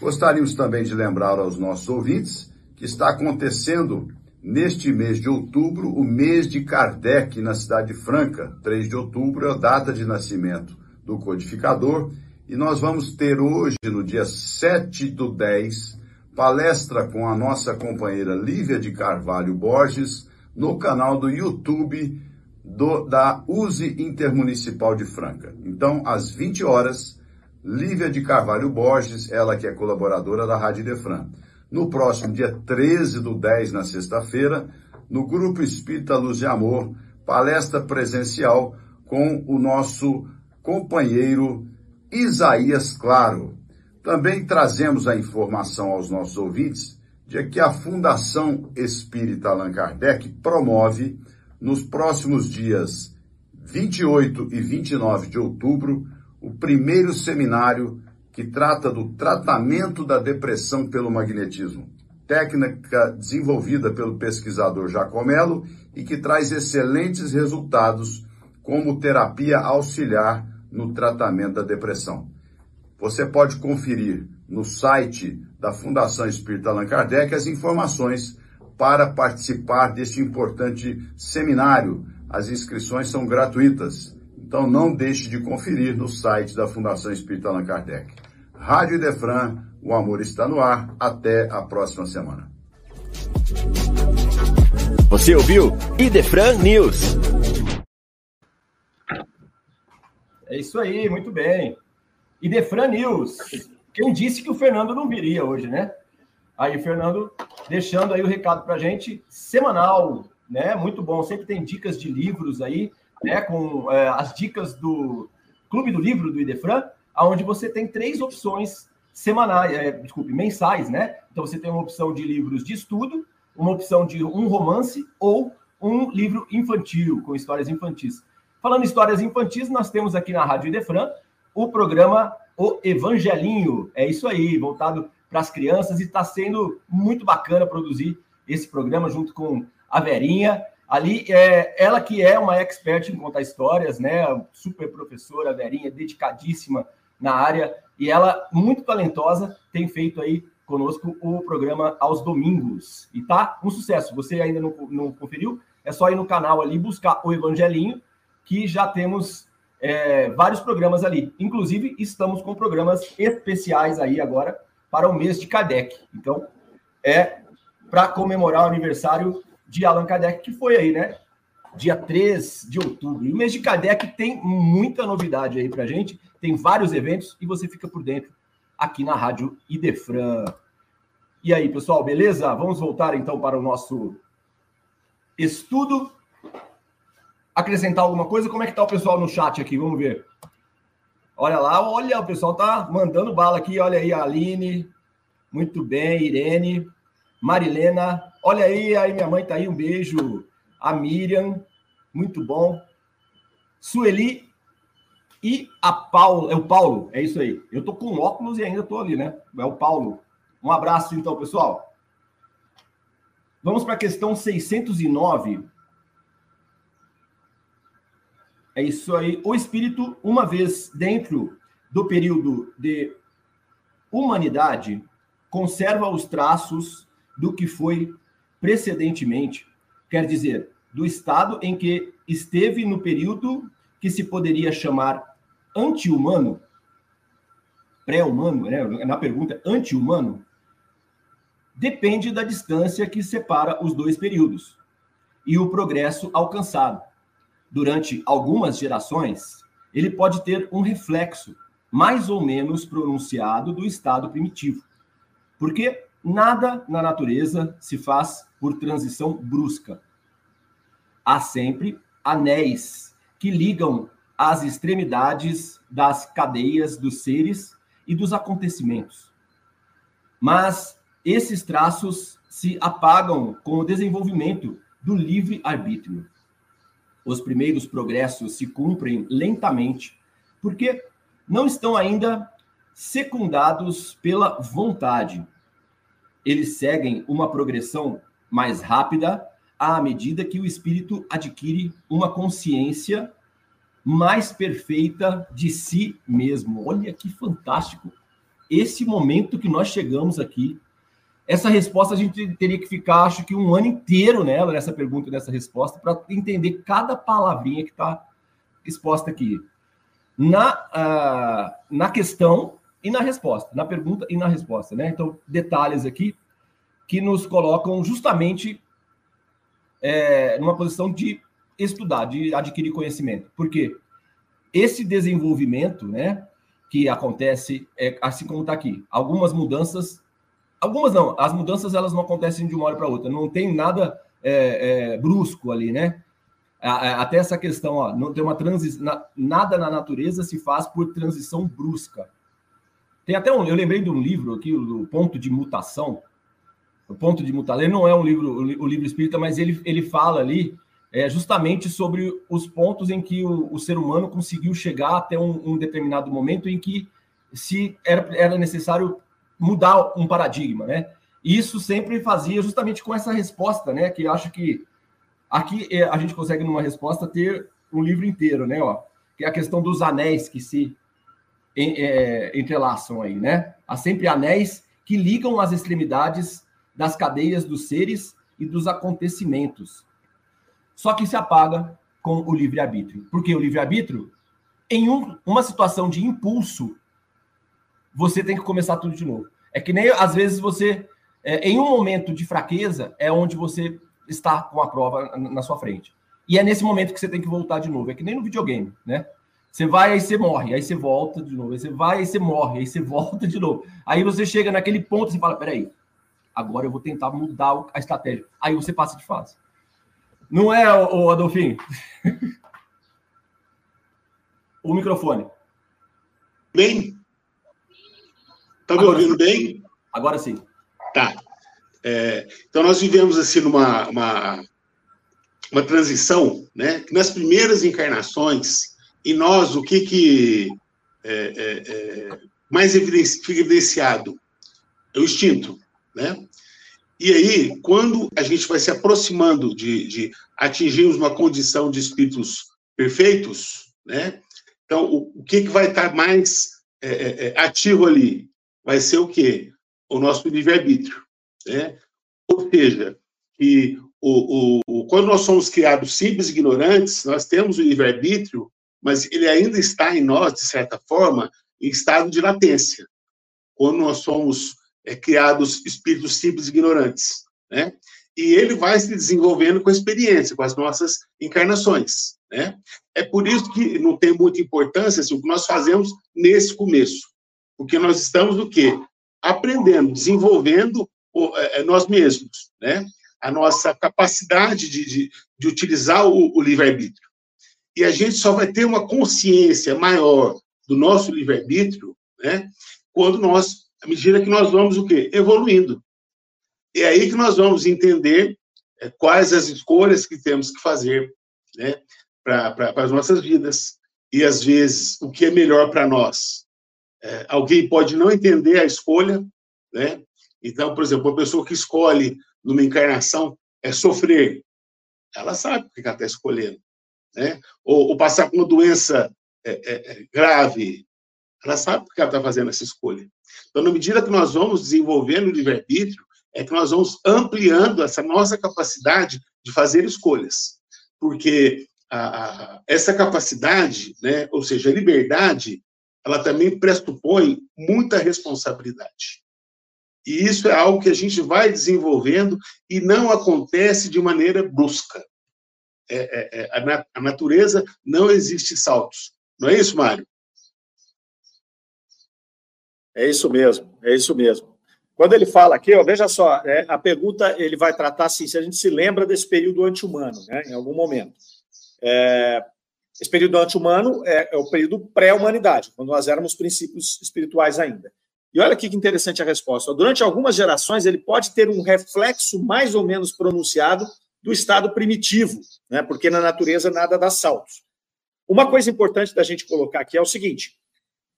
Gostaríamos também de lembrar aos nossos ouvintes que está acontecendo neste mês de outubro o mês de Kardec na Cidade Franca. 3 de outubro é a data de nascimento do codificador e nós vamos ter hoje, no dia 7 do 10, palestra com a nossa companheira Lívia de Carvalho Borges no canal do YouTube do, da USE Intermunicipal de Franca. Então, às 20 horas, Lívia de Carvalho Borges, ela que é colaboradora da Rádio Defran. No próximo dia 13 do 10, na sexta-feira, no Grupo Espírita Luz e Amor, palestra presencial com o nosso companheiro Isaías Claro. Também trazemos a informação aos nossos ouvintes de que a Fundação Espírita Allan Kardec promove, nos próximos dias 28 e 29 de outubro, o primeiro seminário que trata do tratamento da depressão pelo magnetismo. técnica desenvolvida pelo pesquisador Jacomelo e que traz excelentes resultados como terapia auxiliar no tratamento da depressão. Você pode conferir no site da Fundação Espírita Allan Kardec as informações para participar deste importante seminário. As inscrições são gratuitas, então não deixe de conferir no site da Fundação Espírita Allan Kardec. Rádio Defran, o amor está no ar. Até a próxima semana. Você ouviu Idefran News. É isso aí, muito bem. Idefran News. Quem disse que o Fernando não viria hoje, né? Aí, Fernando, deixando aí o recado para gente, semanal, né? Muito bom. Sempre tem dicas de livros aí, né? Com é, as dicas do Clube do Livro do Idefran, onde você tem três opções semanais, é, desculpe, mensais, né? Então você tem uma opção de livros de estudo, uma opção de um romance ou um livro infantil, com histórias infantis. Falando em histórias infantis, nós temos aqui na Rádio Idefran o programa O Evangelinho. É isso aí, voltado para as crianças e está sendo muito bacana produzir esse programa junto com a Verinha. Ali, é, ela que é uma expert em contar histórias, né? Super professora, a Verinha, dedicadíssima na área e ela, muito talentosa, tem feito aí conosco o programa aos domingos. E tá um sucesso. Você ainda não, não conferiu? É só ir no canal ali buscar o Evangelinho, que já temos é, vários programas ali. Inclusive, estamos com programas especiais aí agora para o mês de Kardec. Então, é para comemorar o aniversário de Allan Kardec, que foi aí, né? Dia 3 de outubro. E o mês de Kardec tem muita novidade aí para gente tem vários eventos e você fica por dentro aqui na Rádio Idefran. E aí, pessoal, beleza? Vamos voltar então para o nosso estudo. Acrescentar alguma coisa? Como é que tá o pessoal no chat aqui? Vamos ver. Olha lá, olha, o pessoal tá mandando bala aqui. Olha aí, a Aline. Muito bem, Irene. Marilena. Olha aí, aí minha mãe tá aí, um beijo. A Miriam. Muito bom. Sueli e a Paulo, é o Paulo, é isso aí. Eu tô com óculos e ainda tô ali, né? É o Paulo. Um abraço então, pessoal. Vamos para a questão 609. É isso aí. O espírito, uma vez dentro do período de humanidade, conserva os traços do que foi precedentemente, quer dizer, do estado em que esteve no período que se poderia chamar anti-humano, pré-humano, né? na pergunta anti-humano, depende da distância que separa os dois períodos e o progresso alcançado. Durante algumas gerações, ele pode ter um reflexo mais ou menos pronunciado do estado primitivo, porque nada na natureza se faz por transição brusca. Há sempre anéis que ligam às extremidades das cadeias dos seres e dos acontecimentos. Mas esses traços se apagam com o desenvolvimento do livre-arbítrio. Os primeiros progressos se cumprem lentamente, porque não estão ainda secundados pela vontade. Eles seguem uma progressão mais rápida à medida que o espírito adquire uma consciência mais perfeita de si mesmo. Olha que fantástico esse momento que nós chegamos aqui. Essa resposta a gente teria que ficar, acho que um ano inteiro nela, nessa pergunta nessa resposta, para entender cada palavrinha que está exposta aqui. Na, uh, na questão e na resposta, na pergunta e na resposta, né? Então, detalhes aqui que nos colocam justamente é, numa posição de estudar, de adquirir conhecimento. Porque esse desenvolvimento, né, que acontece, é, assim como está aqui, algumas mudanças, algumas não, as mudanças elas não acontecem de uma hora para outra, não tem nada é, é, brusco ali, né? Até essa questão, ó, não tem uma transição, nada na natureza se faz por transição brusca. Tem até um, eu lembrei de um livro aqui, o Ponto de Mutação. O Ponto de Mutação, ele não é um livro, o livro espírita, mas ele, ele fala ali é, justamente sobre os pontos em que o, o ser humano conseguiu chegar até um, um, determinado momento em que se era, era necessário mudar um paradigma, né? isso sempre fazia justamente com essa resposta, né? Que acho que aqui é, a gente consegue, numa resposta, ter um livro inteiro, né? Ó, que é a questão dos anéis que se é, entrelaçam aí, né? Há sempre anéis que ligam as extremidades das cadeias dos seres e dos acontecimentos. Só que se apaga com o livre-arbítrio. Porque o livre-arbítrio, em um, uma situação de impulso, você tem que começar tudo de novo. É que nem às vezes você, é, em um momento de fraqueza, é onde você está com a prova na sua frente. E é nesse momento que você tem que voltar de novo. É que nem no videogame, né? Você vai, aí você morre, aí você volta de novo, aí você vai, aí você morre, aí você volta de novo. Aí você chega naquele ponto e fala: peraí, agora eu vou tentar mudar a estratégia. Aí você passa de fase. Não é, o Adolfinho? o microfone. Bem? Tá me ouvindo bem? Agora sim. Tá. É, então, nós vivemos assim numa uma, uma transição, né? Que nas primeiras encarnações, e nós, o que que é, é, é mais fica evidenciado? É o instinto, né? E aí, quando a gente vai se aproximando de, de atingirmos uma condição de espíritos perfeitos, né? Então, o, o que, que vai estar mais é, é ativo ali? Vai ser o quê? O nosso livre-arbítrio, né? Ou seja, que o, o, quando nós somos criados simples e ignorantes, nós temos o livre-arbítrio, mas ele ainda está em nós, de certa forma, em estado de latência. Quando nós somos é, criados espíritos simples e ignorantes, né? E ele vai se desenvolvendo com a experiência, com as nossas encarnações, né? É por isso que não tem muita importância assim, o que nós fazemos nesse começo, porque nós estamos o quê? Aprendendo, desenvolvendo é, é, nós mesmos, né? A nossa capacidade de, de, de utilizar o, o livre-arbítrio. E a gente só vai ter uma consciência maior do nosso livre-arbítrio, né? Quando nós à medida que nós vamos o quê? Evoluindo. E é aí que nós vamos entender é, quais as escolhas que temos que fazer né, para as nossas vidas. E, às vezes, o que é melhor para nós. É, alguém pode não entender a escolha, né? Então, por exemplo, uma pessoa que escolhe numa encarnação é sofrer, ela sabe o que ela está escolhendo, né? Ou, ou, passar por uma doença é, é, é grave, ela sabe por que ela está fazendo essa escolha. Então, na medida que nós vamos desenvolvendo o livre-arbítrio, é que nós vamos ampliando essa nossa capacidade de fazer escolhas. Porque a, a, essa capacidade, né, ou seja, a liberdade, ela também pressupõe muita responsabilidade. E isso é algo que a gente vai desenvolvendo e não acontece de maneira brusca. É, é, é, a, a natureza não existe saltos. Não é isso, Mário? É isso mesmo, é isso mesmo. Quando ele fala aqui, ó, veja só, né, a pergunta ele vai tratar assim, se a gente se lembra desse período anti-humano, né, em algum momento. Esse período anti-humano é, é, o período pré-humanidade, quando nós éramos princípios espirituais ainda. E olha que interessante a resposta. Durante algumas gerações, ele pode ter um reflexo mais ou menos pronunciado do estado primitivo, né, porque na natureza nada dá saltos. Uma coisa importante da gente colocar aqui é o seguinte: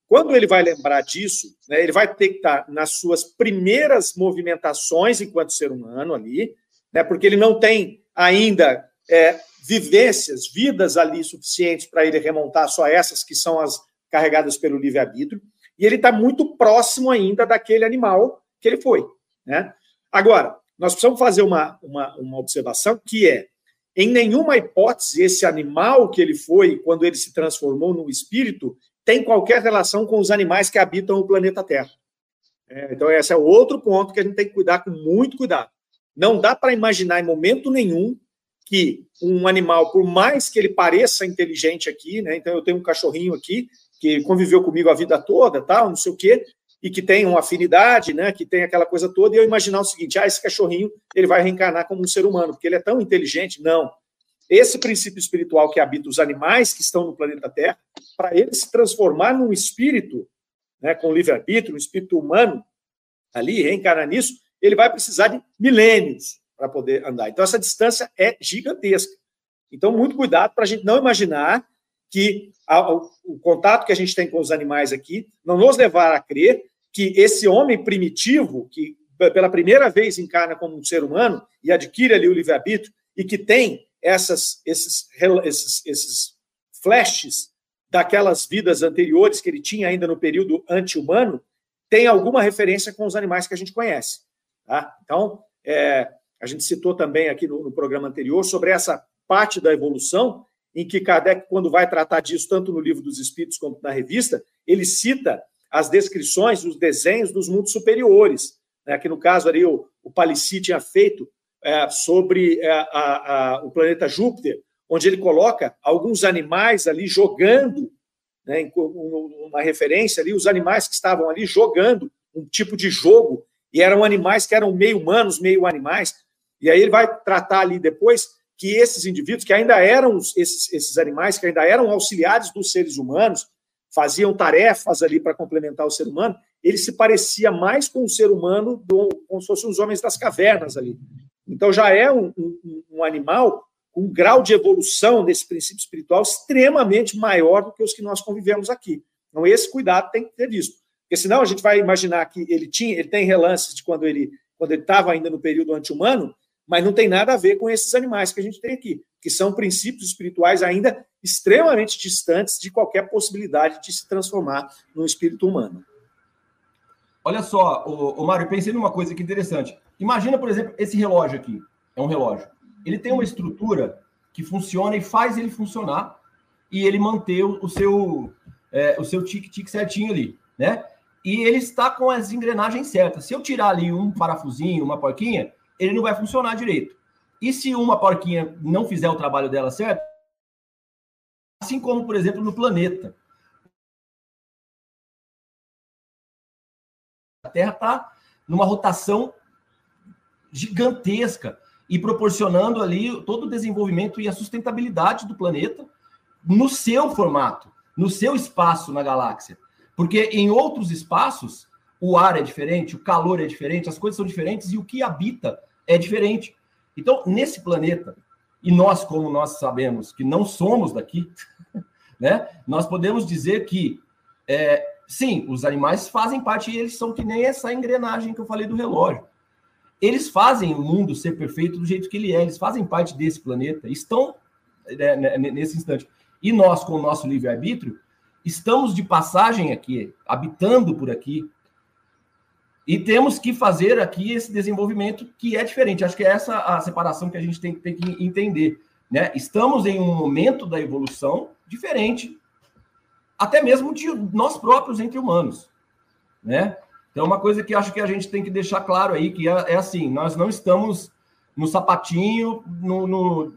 quando ele vai lembrar disso, né, ele vai ter que estar nas suas primeiras movimentações enquanto ser humano ali, né, porque ele não tem ainda é, vivências, vidas ali suficientes para ele remontar só essas que são as carregadas pelo livre-arbítrio, e ele está muito próximo ainda daquele animal que ele foi. Né? Agora, nós precisamos fazer uma, uma, uma observação que é, em nenhuma hipótese, esse animal que ele foi, quando ele se transformou no espírito, tem qualquer relação com os animais que habitam o planeta Terra. É, então, esse é outro ponto que a gente tem que cuidar com muito cuidado. Não dá para imaginar em momento nenhum que um animal, por mais que ele pareça inteligente aqui, né? Então, eu tenho um cachorrinho aqui que conviveu comigo a vida toda, tal, não sei o quê, e que tem uma afinidade, né? Que tem aquela coisa toda, e eu imaginar o seguinte: ah, esse cachorrinho ele vai reencarnar como um ser humano, porque ele é tão inteligente. Não. Esse princípio espiritual que habita os animais que estão no planeta Terra, para ele se transformar num espírito, né, com livre-arbítrio, um espírito humano, ali, reencarnar nisso, ele vai precisar de milênios para poder andar. Então, essa distância é gigantesca. Então, muito cuidado para a gente não imaginar que o contato que a gente tem com os animais aqui não nos levar a crer que esse homem primitivo, que pela primeira vez encarna como um ser humano e adquire ali o livre-arbítrio e que tem essas, esses, esses, esses flashes daquelas vidas anteriores que ele tinha ainda no período anti-humano, tem alguma referência com os animais que a gente conhece. Tá? Então, é, a gente citou também aqui no, no, programa anterior sobre essa parte da evolução, em que Kardec, quando vai tratar disso, tanto no livro dos Espíritos quanto na revista, ele cita as descrições, os desenhos dos mundos superiores, né, que no caso ali o, o Palissy tinha feito é, sobre é, a, a, o planeta Júpiter, onde ele coloca alguns animais ali jogando, né, uma referência ali, os animais que estavam ali jogando um tipo de jogo, e eram animais que eram meio humanos, meio animais. E aí ele vai tratar ali depois que esses indivíduos, que ainda eram esses, esses animais, que ainda eram auxiliares dos seres humanos, faziam tarefas ali para complementar o ser humano, ele se parecia mais com o ser humano do, como se fossem os homens das cavernas ali. Então já é um, um, um animal com um grau de evolução desse princípio espiritual extremamente maior do que os que nós convivemos aqui. Então esse cuidado tem que ter visto, porque senão a gente vai imaginar que ele tinha, ele tem relances de quando ele quando ele estava ainda no período anti-humano, mas não tem nada a ver com esses animais que a gente tem aqui, que são princípios espirituais ainda extremamente distantes de qualquer possibilidade de se transformar num espírito humano. Olha só, o, o Mário, pensei numa coisa que interessante. Imagina, por exemplo, esse relógio aqui. É um relógio. Ele tem uma estrutura que funciona e faz ele funcionar e ele manter o, seu é, o seu tique-tique certinho ali, né? E ele está com as engrenagens certas. Se eu tirar ali um parafusinho, uma porquinha, ele não vai funcionar direito. E se uma porquinha não fizer o trabalho dela certo, assim como, por exemplo, no planeta. A Terra está numa rotação gigantesca e proporcionando ali todo o desenvolvimento e a sustentabilidade do planeta no seu formato, no seu espaço na galáxia. Porque em outros espaços, o ar é diferente, o calor é diferente, as coisas são diferentes e o que habita é diferente. Então, nesse planeta, e nós, como nós sabemos que não somos daqui, né, nós podemos dizer que, é, sim, os animais fazem parte e eles são que nem essa engrenagem que eu falei do relógio. Eles fazem o mundo ser perfeito do jeito que ele é, eles fazem parte desse planeta, estão né, né nesse instante. E nós, com o nosso livre-arbítrio, estamos de passagem aqui, habitando por aqui, e temos que fazer aqui esse desenvolvimento que é diferente. Acho que é essa a separação que a gente tem, tem que entender. Né? Estamos em um momento da evolução diferente, até mesmo de nós próprios entre humanos. Né? Então, uma coisa que acho que a gente tem que deixar claro aí, que é, é assim, nós não estamos no sapatinho, no, no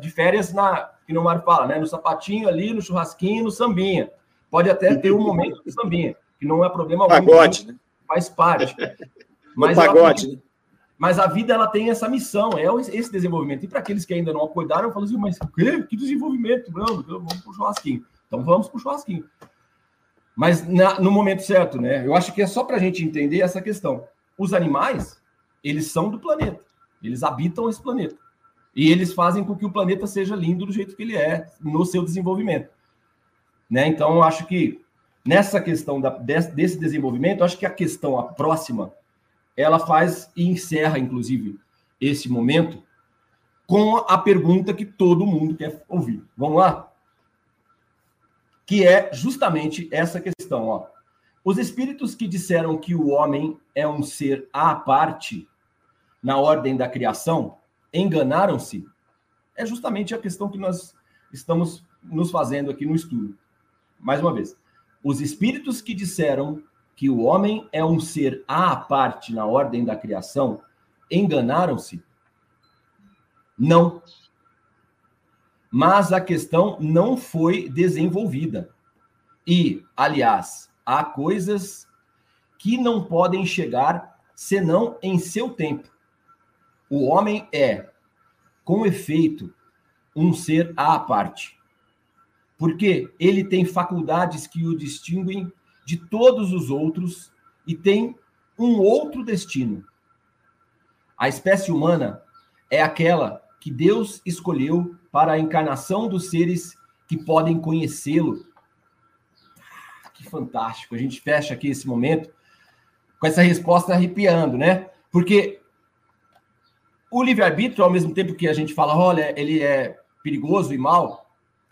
de férias, na, que o Mário fala, né? no sapatinho ali, no churrasquinho, no sambinha. Pode até ter um momento de sambinha, que não é problema algum. Pagode, né? Faz parte. Mas pagode, ela, né? Mas a vida ela tem essa missão, é esse desenvolvimento. E para aqueles que ainda não acordaram, eu falo assim, mas o quê? Que desenvolvimento? Não, vamos para o churrasquinho. Então vamos para o churrasquinho. Mas na, no momento certo, né? Eu acho que é só para a gente entender essa questão. Os animais, eles são do planeta. Eles habitam esse planeta. E eles fazem com que o planeta seja lindo do jeito que ele é, no seu desenvolvimento. Né? Então, eu acho que nessa questão da, desse desenvolvimento, acho que a questão, a próxima, ela faz e encerra, inclusive, esse momento com a pergunta que todo mundo quer ouvir. Vamos lá? que é justamente essa questão. Ó. Os espíritos que disseram que o homem é um ser à parte na ordem da criação enganaram-se. É justamente a questão que nós estamos nos fazendo aqui no estudo. Mais uma vez, os espíritos que disseram que o homem é um ser à parte na ordem da criação enganaram-se? Não mas a questão não foi desenvolvida. E, aliás, há coisas que não podem chegar senão em seu tempo. O homem é, com efeito, um ser à parte. Porque ele tem faculdades que o distinguem de todos os outros e tem um outro destino. A espécie humana é aquela que Deus escolheu para a encarnação dos seres que podem conhecê-lo. Que fantástico! A gente fecha aqui esse momento com essa resposta arrepiando, né? Porque o livre-arbítrio, ao mesmo tempo que a gente fala, olha, ele é perigoso e mal,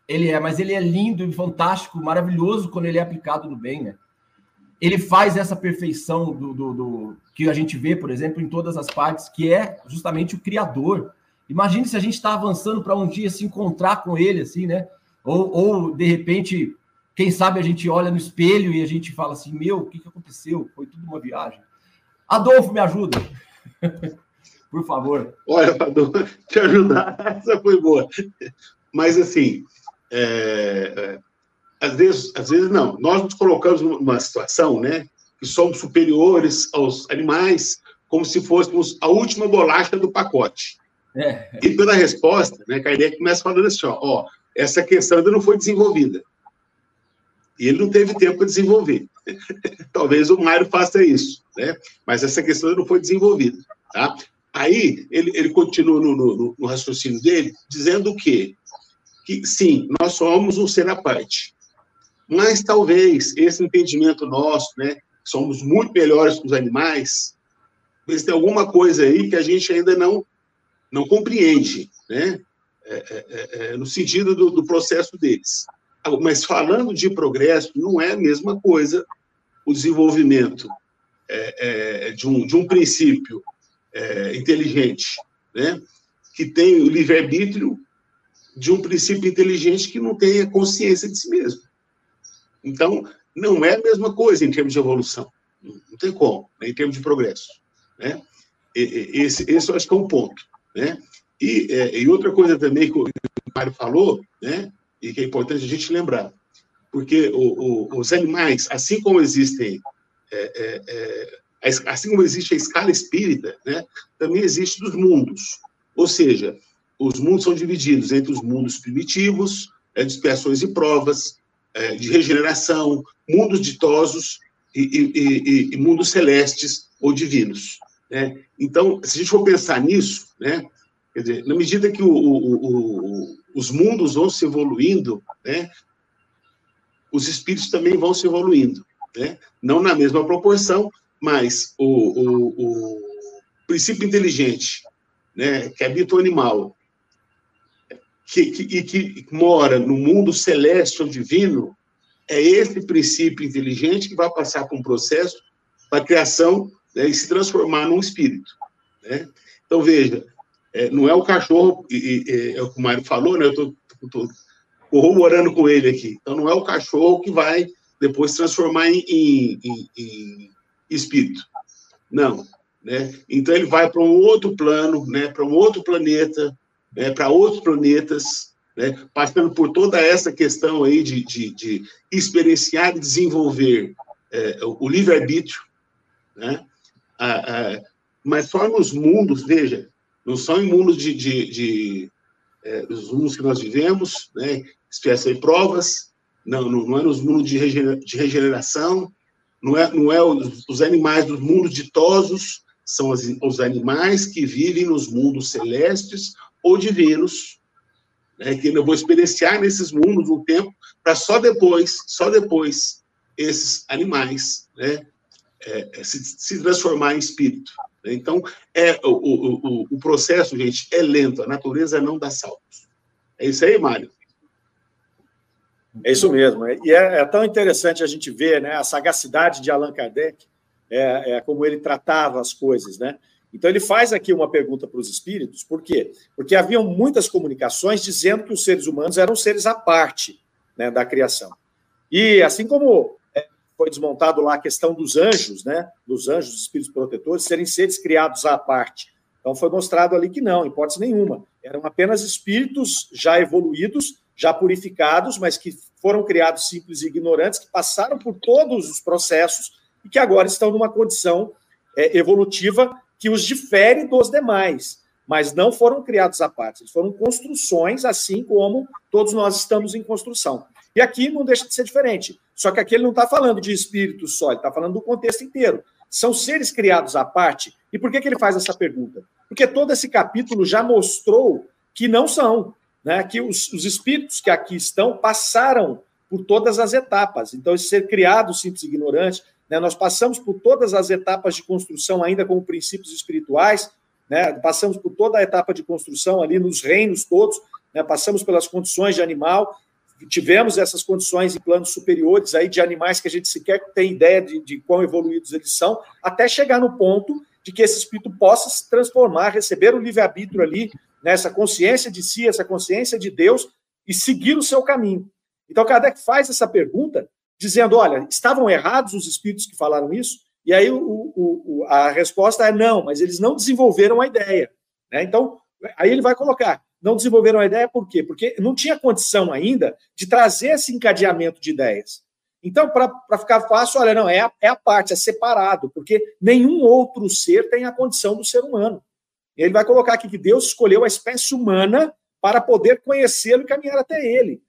ele é, mas ele é lindo e fantástico, maravilhoso quando ele é aplicado no bem, né? Ele faz essa perfeição do, do, do que a gente vê, por exemplo, em todas as partes, que é justamente o Criador. Imagine se a gente está avançando para um dia se encontrar com ele, assim, né? Ou, ou, de repente, quem sabe a gente olha no espelho e a gente fala assim: Meu, o que, que aconteceu? Foi tudo uma viagem. Adolfo, me ajuda. Por favor. Olha, Adolfo, te ajudar, essa foi boa. Mas, assim, é, é, às, vezes, às vezes não. Nós nos colocamos numa situação, né? Que somos superiores aos animais, como se fôssemos a última bolacha do pacote. É. E pela resposta, né, Kardec começa falando assim: ó, ó, essa questão ainda não foi desenvolvida. E ele não teve tempo para desenvolver. Talvez o Mário faça isso, né? Mas essa questão ainda não foi desenvolvida, tá? Aí ele, ele continua no, no, no raciocínio dele, dizendo o quê? Que sim, nós somos um ser à parte. Mas talvez esse entendimento nosso, né? Somos muito melhores que os animais, talvez tem alguma coisa aí que a gente ainda não não compreende, né? É, é, é, é, no sentido do, do, processo deles. Mas falando de progresso, não é a mesma coisa o desenvolvimento é, é, de, um, de um princípio inteligente, né? que tem o livre-arbítrio de um princípio inteligente que não tem a consciência de si mesmo. Então, não é a mesma coisa em termos de evolução. Não tem como, né? em termos de progresso. Né? Esse, esse eu acho que é um ponto. Né? E, é, e outra coisa também que o Mário falou, né? E que é importante a gente lembrar, porque o, o, os animais, assim como existem, é, é, é assim como existe a escala espírita, né? Também existe dos mundos. Ou seja, os mundos são divididos entre os mundos primitivos, é, de expiações e provas, é, de regeneração, mundos ditosos e, e, e, e mundos celestes ou divinos. Né? Então, se a gente for pensar nisso, né, dizer, na medida que o, o, o, os mundos vão se evoluindo, né, os espíritos também vão se evoluindo. Né? Não na mesma proporção, mas o, princípio inteligente, né, que habita o animal, que, que, e que mora no mundo celeste ou divino, é esse princípio inteligente que vai passar por um processo da criação né, e se transformar num espírito. Né? Então, veja, é, não é o cachorro, e, e, é o que o Mário falou, né? eu estou corroborando com ele aqui. Então, não é o cachorro que vai depois se transformar em, em, em, em espírito. Não. Né? Então, ele vai para um outro plano, né? para um outro planeta, né? para outros planetas, né? passando por toda essa questão aí de, de, de experienciar e desenvolver é, o livre-arbítrio, né? Ah, ah, mas só nos mundos, veja, não são em mundos de, de, de é, os mundos que nós vivemos, né, expiação e provas, não, não, não é nos mundos de, de regeneração, não é, não é os, os animais dos mundos ditosos, são as, os animais que vivem nos mundos celestes ou divinos, né, que eu vou experienciar nesses mundos um tempo, para só depois, só depois, esses animais, né, é, é, se, se, transformar em espírito. Então, é, o, o, o, processo, gente, é lento, a natureza não dá saltos. É isso aí, Mário? É isso mesmo. E é, é, tão interessante a gente ver né, a sagacidade de Allan Kardec, é, é, como ele tratava as coisas, né? Então, ele faz aqui uma pergunta para os espíritos, por quê? Porque haviam muitas comunicações dizendo que os seres humanos eram seres à parte né, da criação. E assim como foi desmontado lá a questão dos anjos, né? Dos anjos, dos espíritos protetores, serem seres criados à parte. Então foi mostrado ali que não, hipótese nenhuma. Eram apenas espíritos já evoluídos, já purificados, mas que foram criados simples e ignorantes, que passaram por todos os processos e que agora estão numa condição é, evolutiva que os difere dos demais, mas não foram criados à parte, eles foram construções, assim como todos nós estamos em construção. E aqui não deixa de ser diferente. Só que aqui ele não está falando de espírito só, ele está falando do contexto inteiro. São seres criados à parte. E por que, que ele faz essa pergunta? Porque todo esse capítulo já mostrou que não são. Né? Que os, os espíritos que aqui estão passaram por todas as etapas. Então, esse ser criado simples ignorante, né? nós passamos por todas as etapas de construção ainda como princípios espirituais, né? passamos por toda a etapa de construção ali nos reinos todos, né? passamos pelas condições de animal, tivemos essas condições em planos superiores aí de animais que a gente sequer tem ideia de, de quão evoluídos eles são, até chegar no ponto de que esse espírito possa se transformar, receber o livre-arbítrio ali, nessa consciência de si, essa consciência de Deus, e seguir o seu caminho. Então, Kardec faz essa pergunta, dizendo: olha, estavam errados os espíritos que falaram isso? E aí o, o, a resposta é não, mas eles não desenvolveram a ideia. Né? Então, aí ele vai colocar: não desenvolveram a ideia por quê? Porque não tinha condição ainda de trazer esse encadeamento de ideias. Então, para ficar fácil, olha, não, é a, é a parte, é separado, porque nenhum outro ser tem a condição do ser humano. Ele vai colocar aqui que Deus escolheu a espécie humana para poder conhecê-lo e caminhar até ele.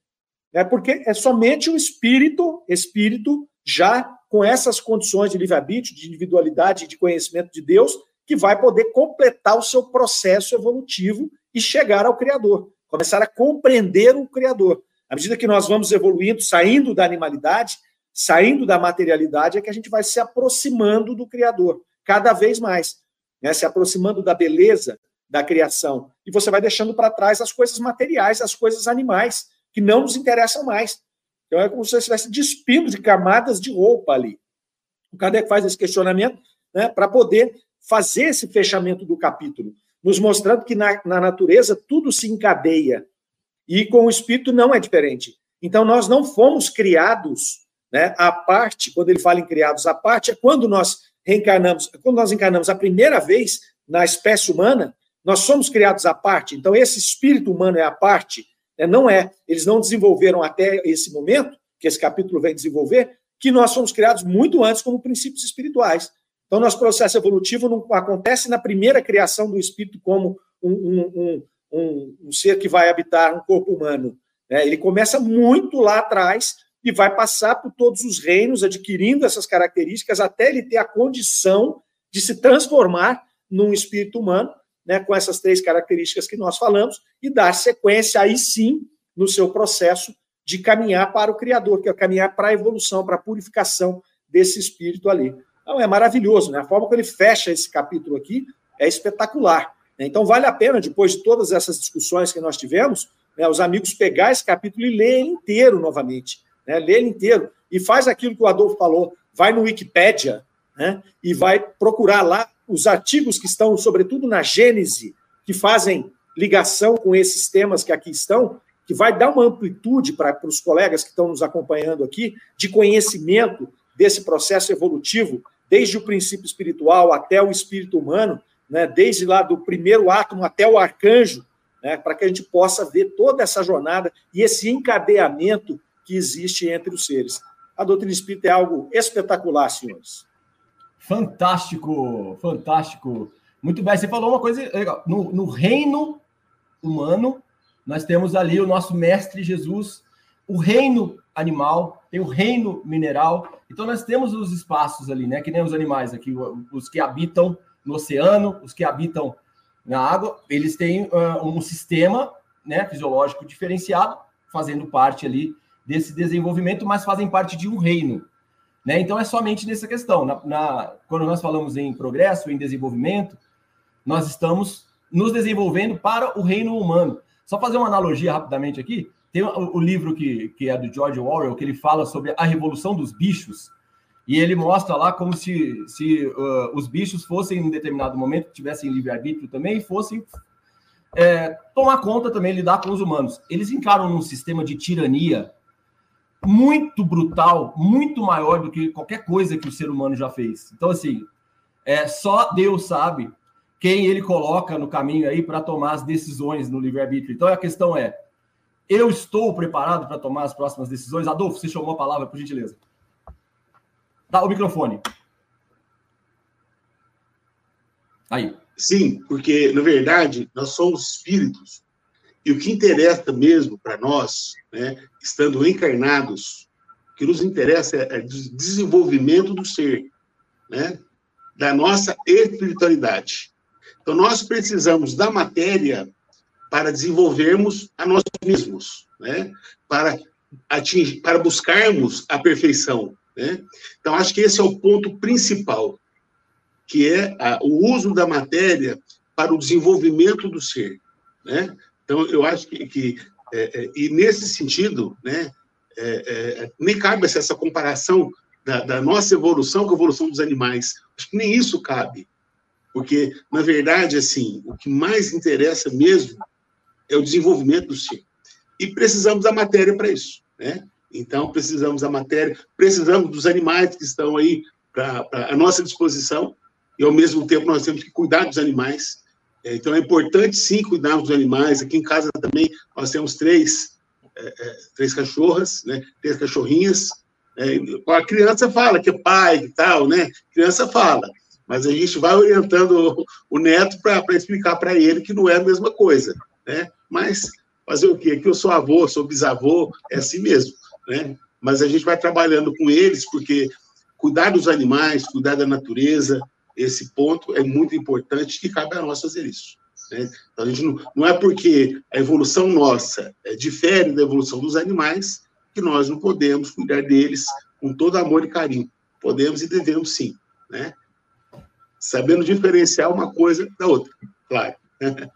É porque é somente o espírito, espírito já com essas condições de livre-arbítrio, de individualidade de conhecimento de Deus, que vai poder completar o seu processo evolutivo e chegar ao Criador, começar a compreender o Criador. À medida que nós vamos evoluindo, saindo da animalidade, saindo da materialidade, é que a gente vai se aproximando do Criador, cada vez mais, né? se aproximando da beleza da criação. E você vai deixando para trás as coisas materiais, as coisas animais, que não nos interessam mais. Então é como se você estivesse despindo de camadas de roupa ali. O Kardec faz esse questionamento né, para poder fazer esse fechamento do capítulo, nos mostrando que na, na natureza tudo se encadeia e com o espírito não é diferente. Então, nós não fomos criados né, à parte, quando ele fala em criados à parte, é quando nós reencarnamos, quando nós encarnamos a primeira vez na espécie humana, nós somos criados à parte. Então, esse espírito humano é à parte, não é. Eles não desenvolveram até esse momento, que esse capítulo vem desenvolver, que nós fomos criados muito antes como princípios espirituais. Então, nosso processo evolutivo não acontece na primeira criação do espírito como um, um, um um, um ser que vai habitar um corpo humano. Né? Ele começa muito lá atrás e vai passar por todos os reinos, adquirindo essas características, até ele ter a condição de se transformar num espírito humano, né, com essas três características que nós falamos, e dar sequência, aí sim, no seu processo de caminhar para o Criador, que é caminhar para a evolução, para a purificação desse espírito ali. Então, é maravilhoso, né? A forma que ele fecha esse capítulo aqui é espetacular. Então, vale a pena, depois de todas essas discussões que nós tivemos, né, os amigos pegar esse capítulo e ler ele inteiro novamente. Né, ele inteiro. E faz aquilo que o Adolfo falou, vai no Wikipédia né, e vai procurar lá os artigos que estão, sobretudo na Gênese, que fazem ligação com esses temas que aqui estão, que vai dar uma amplitude para os colegas que estão nos acompanhando aqui, de conhecimento desse processo evolutivo, desde o princípio espiritual até o espírito humano, né, desde lá do primeiro átomo até o arcanjo, né, para que a gente possa ver toda essa jornada e esse encadeamento que existe entre os seres. A doutrina espírita é algo espetacular, senhores. Fantástico, fantástico. Muito bem, você falou uma coisa legal. No, no reino humano, nós temos ali o nosso mestre Jesus, o reino animal, tem o reino mineral. Então nós temos os espaços ali, né? Que nem os animais aqui, os que habitam no oceano, os que habitam na água, eles têm uh, um sistema né, fisiológico diferenciado, fazendo parte ali desse desenvolvimento, mas fazem parte de um reino. Né? Então é somente nessa questão. Na, na, quando nós falamos em progresso, em desenvolvimento, nós estamos nos desenvolvendo para o reino humano. Só fazer uma analogia rapidamente aqui. Tem o, o livro que, que é do George Orwell, que ele fala sobre a revolução dos bichos. E ele mostra lá como se, se uh, os bichos fossem, em determinado momento, tivessem livre-arbítrio também e fossem é, tomar conta também, lidar com os humanos. Eles encaram um sistema de tirania muito brutal, muito maior do que qualquer coisa que o ser humano já fez. Então, assim, é, só Deus sabe quem ele coloca no caminho aí para tomar as decisões no livre-arbítrio. Então, a questão é: eu estou preparado para tomar as próximas decisões? Adolfo, você chamou a palavra, por gentileza. Dá o microfone. Aí. Sim, porque, na verdade, nós somos espíritos. E o que interessa mesmo para nós, né, estando encarnados, o que nos interessa é, é o desenvolvimento do ser, né, da nossa espiritualidade. Então, nós precisamos da matéria para desenvolvermos a nós mesmos, né, para, atingir, para buscarmos a perfeição Né? Então, acho que esse é o ponto principal, que é a, o uso da matéria para o desenvolvimento do ser. Né? Então, eu acho que, que é, é, e nesse sentido, né, é, é nem cabe essa comparação da, da, nossa evolução com a evolução dos animais. Acho que nem isso cabe. Porque, na verdade, assim, o que mais interessa mesmo é o desenvolvimento do ser. E precisamos da matéria para isso. Né? Então, precisamos da matéria, precisamos dos animais que estão aí para a nossa disposição, e ao mesmo tempo nós temos que cuidar dos animais. É, então, é importante sim cuidar dos animais. Aqui em casa também nós temos três, é, é, três cachorras, né? três cachorrinhas. É, a criança fala que é pai e tal, né? A criança fala, mas a gente vai orientando o, o neto para explicar para ele que não é a mesma coisa, né? Mas fazer o quê? Que eu sou avô, sou bisavô, é assim mesmo né? Mas a gente vai trabalhando com eles, porque cuidar dos animais, cuidar da natureza, esse ponto é muito importante que cabe a nós fazer isso. Né? Então, a gente não, não é porque a evolução nossa é, difere da evolução dos animais que nós não podemos cuidar deles com todo amor e carinho. Podemos e devemos sim, né? Sabendo diferenciar uma coisa da outra, claro.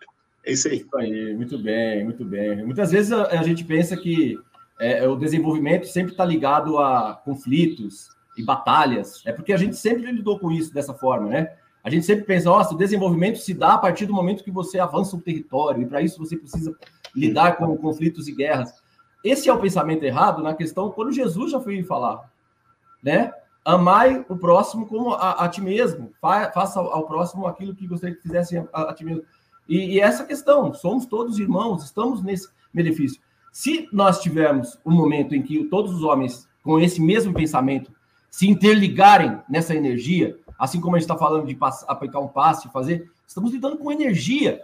É isso aí. Isso aí, muito bem, muito bem. Muitas vezes a, a gente pensa que é, o desenvolvimento sempre está ligado a conflitos e batalhas. É porque a gente sempre lidou com isso dessa forma, né? A gente sempre pensa, nossa, o desenvolvimento se dá a partir do momento que você avança o território, e para isso você precisa lidar com conflitos e guerras. Esse é o pensamento errado na questão quando Jesus já foi falar, né? Amai o próximo como a, a ti mesmo, Fa, faça ao próximo aquilo que gostaria que fizesse a, a ti mesmo. E, e essa questão, somos todos irmãos, estamos nesse benefício. Se nós tivermos um momento em que todos os homens com esse mesmo pensamento se interligarem nessa energia, assim como a gente está falando de aplicar um passe, fazer, estamos lidando com energia.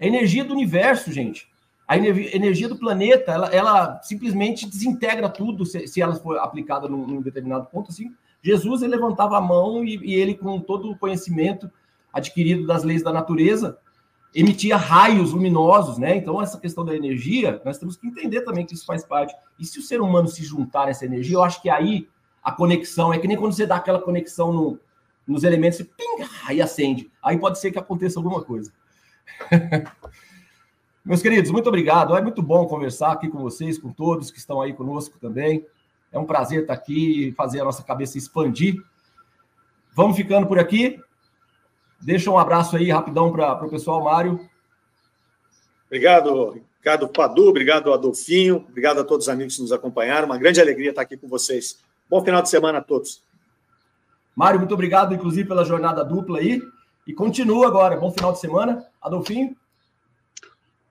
É energia do universo, gente. A energia do planeta, ela, ela simplesmente desintegra tudo se, se ela for aplicada num, num, determinado ponto. Assim, Jesus ele levantava a mão e, e ele, com todo o conhecimento adquirido das leis da natureza, emitia raios luminosos, né? Então, essa questão da energia, nós temos que entender também que isso faz parte. E se o ser humano se juntar nessa energia, eu acho que aí a conexão é que nem quando você dá aquela conexão no, nos elementos, e ping, aí acende. Aí pode ser que aconteça alguma coisa. Meus queridos, muito obrigado. É muito bom conversar aqui com vocês, com todos que estão aí conosco também. É um prazer estar aqui e fazer a nossa cabeça expandir. Vamos ficando por aqui. Deixa um abraço aí rapidão para o pessoal, Mário. Obrigado, Ricardo Padu, obrigado, Adolfinho, obrigado a todos os amigos que nos acompanharam. Uma grande alegria estar aqui com vocês. Bom final de semana a todos. Mário, muito obrigado, inclusive, pela jornada dupla aí. E continua agora. Bom final de semana. Adolfinho.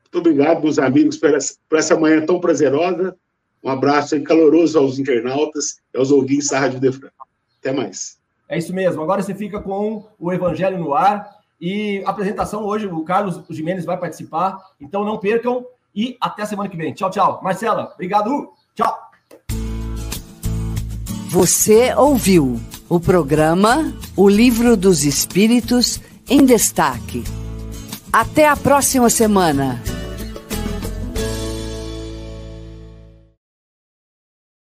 Muito obrigado, meus amigos, por essa, manhã tão prazerosa. Um abraço caloroso aos internautas e aos ouvintes da Rádio Defran. Até mais. É isso mesmo. Agora você fica com o Evangelho no ar. E a apresentação hoje, o Carlos Jimenez vai participar. Então não percam. E até a semana que vem. Tchau, tchau. Marcela, obrigado. Tchau. Você ouviu o programa O Livro dos Espíritos em Destaque. Até a próxima semana.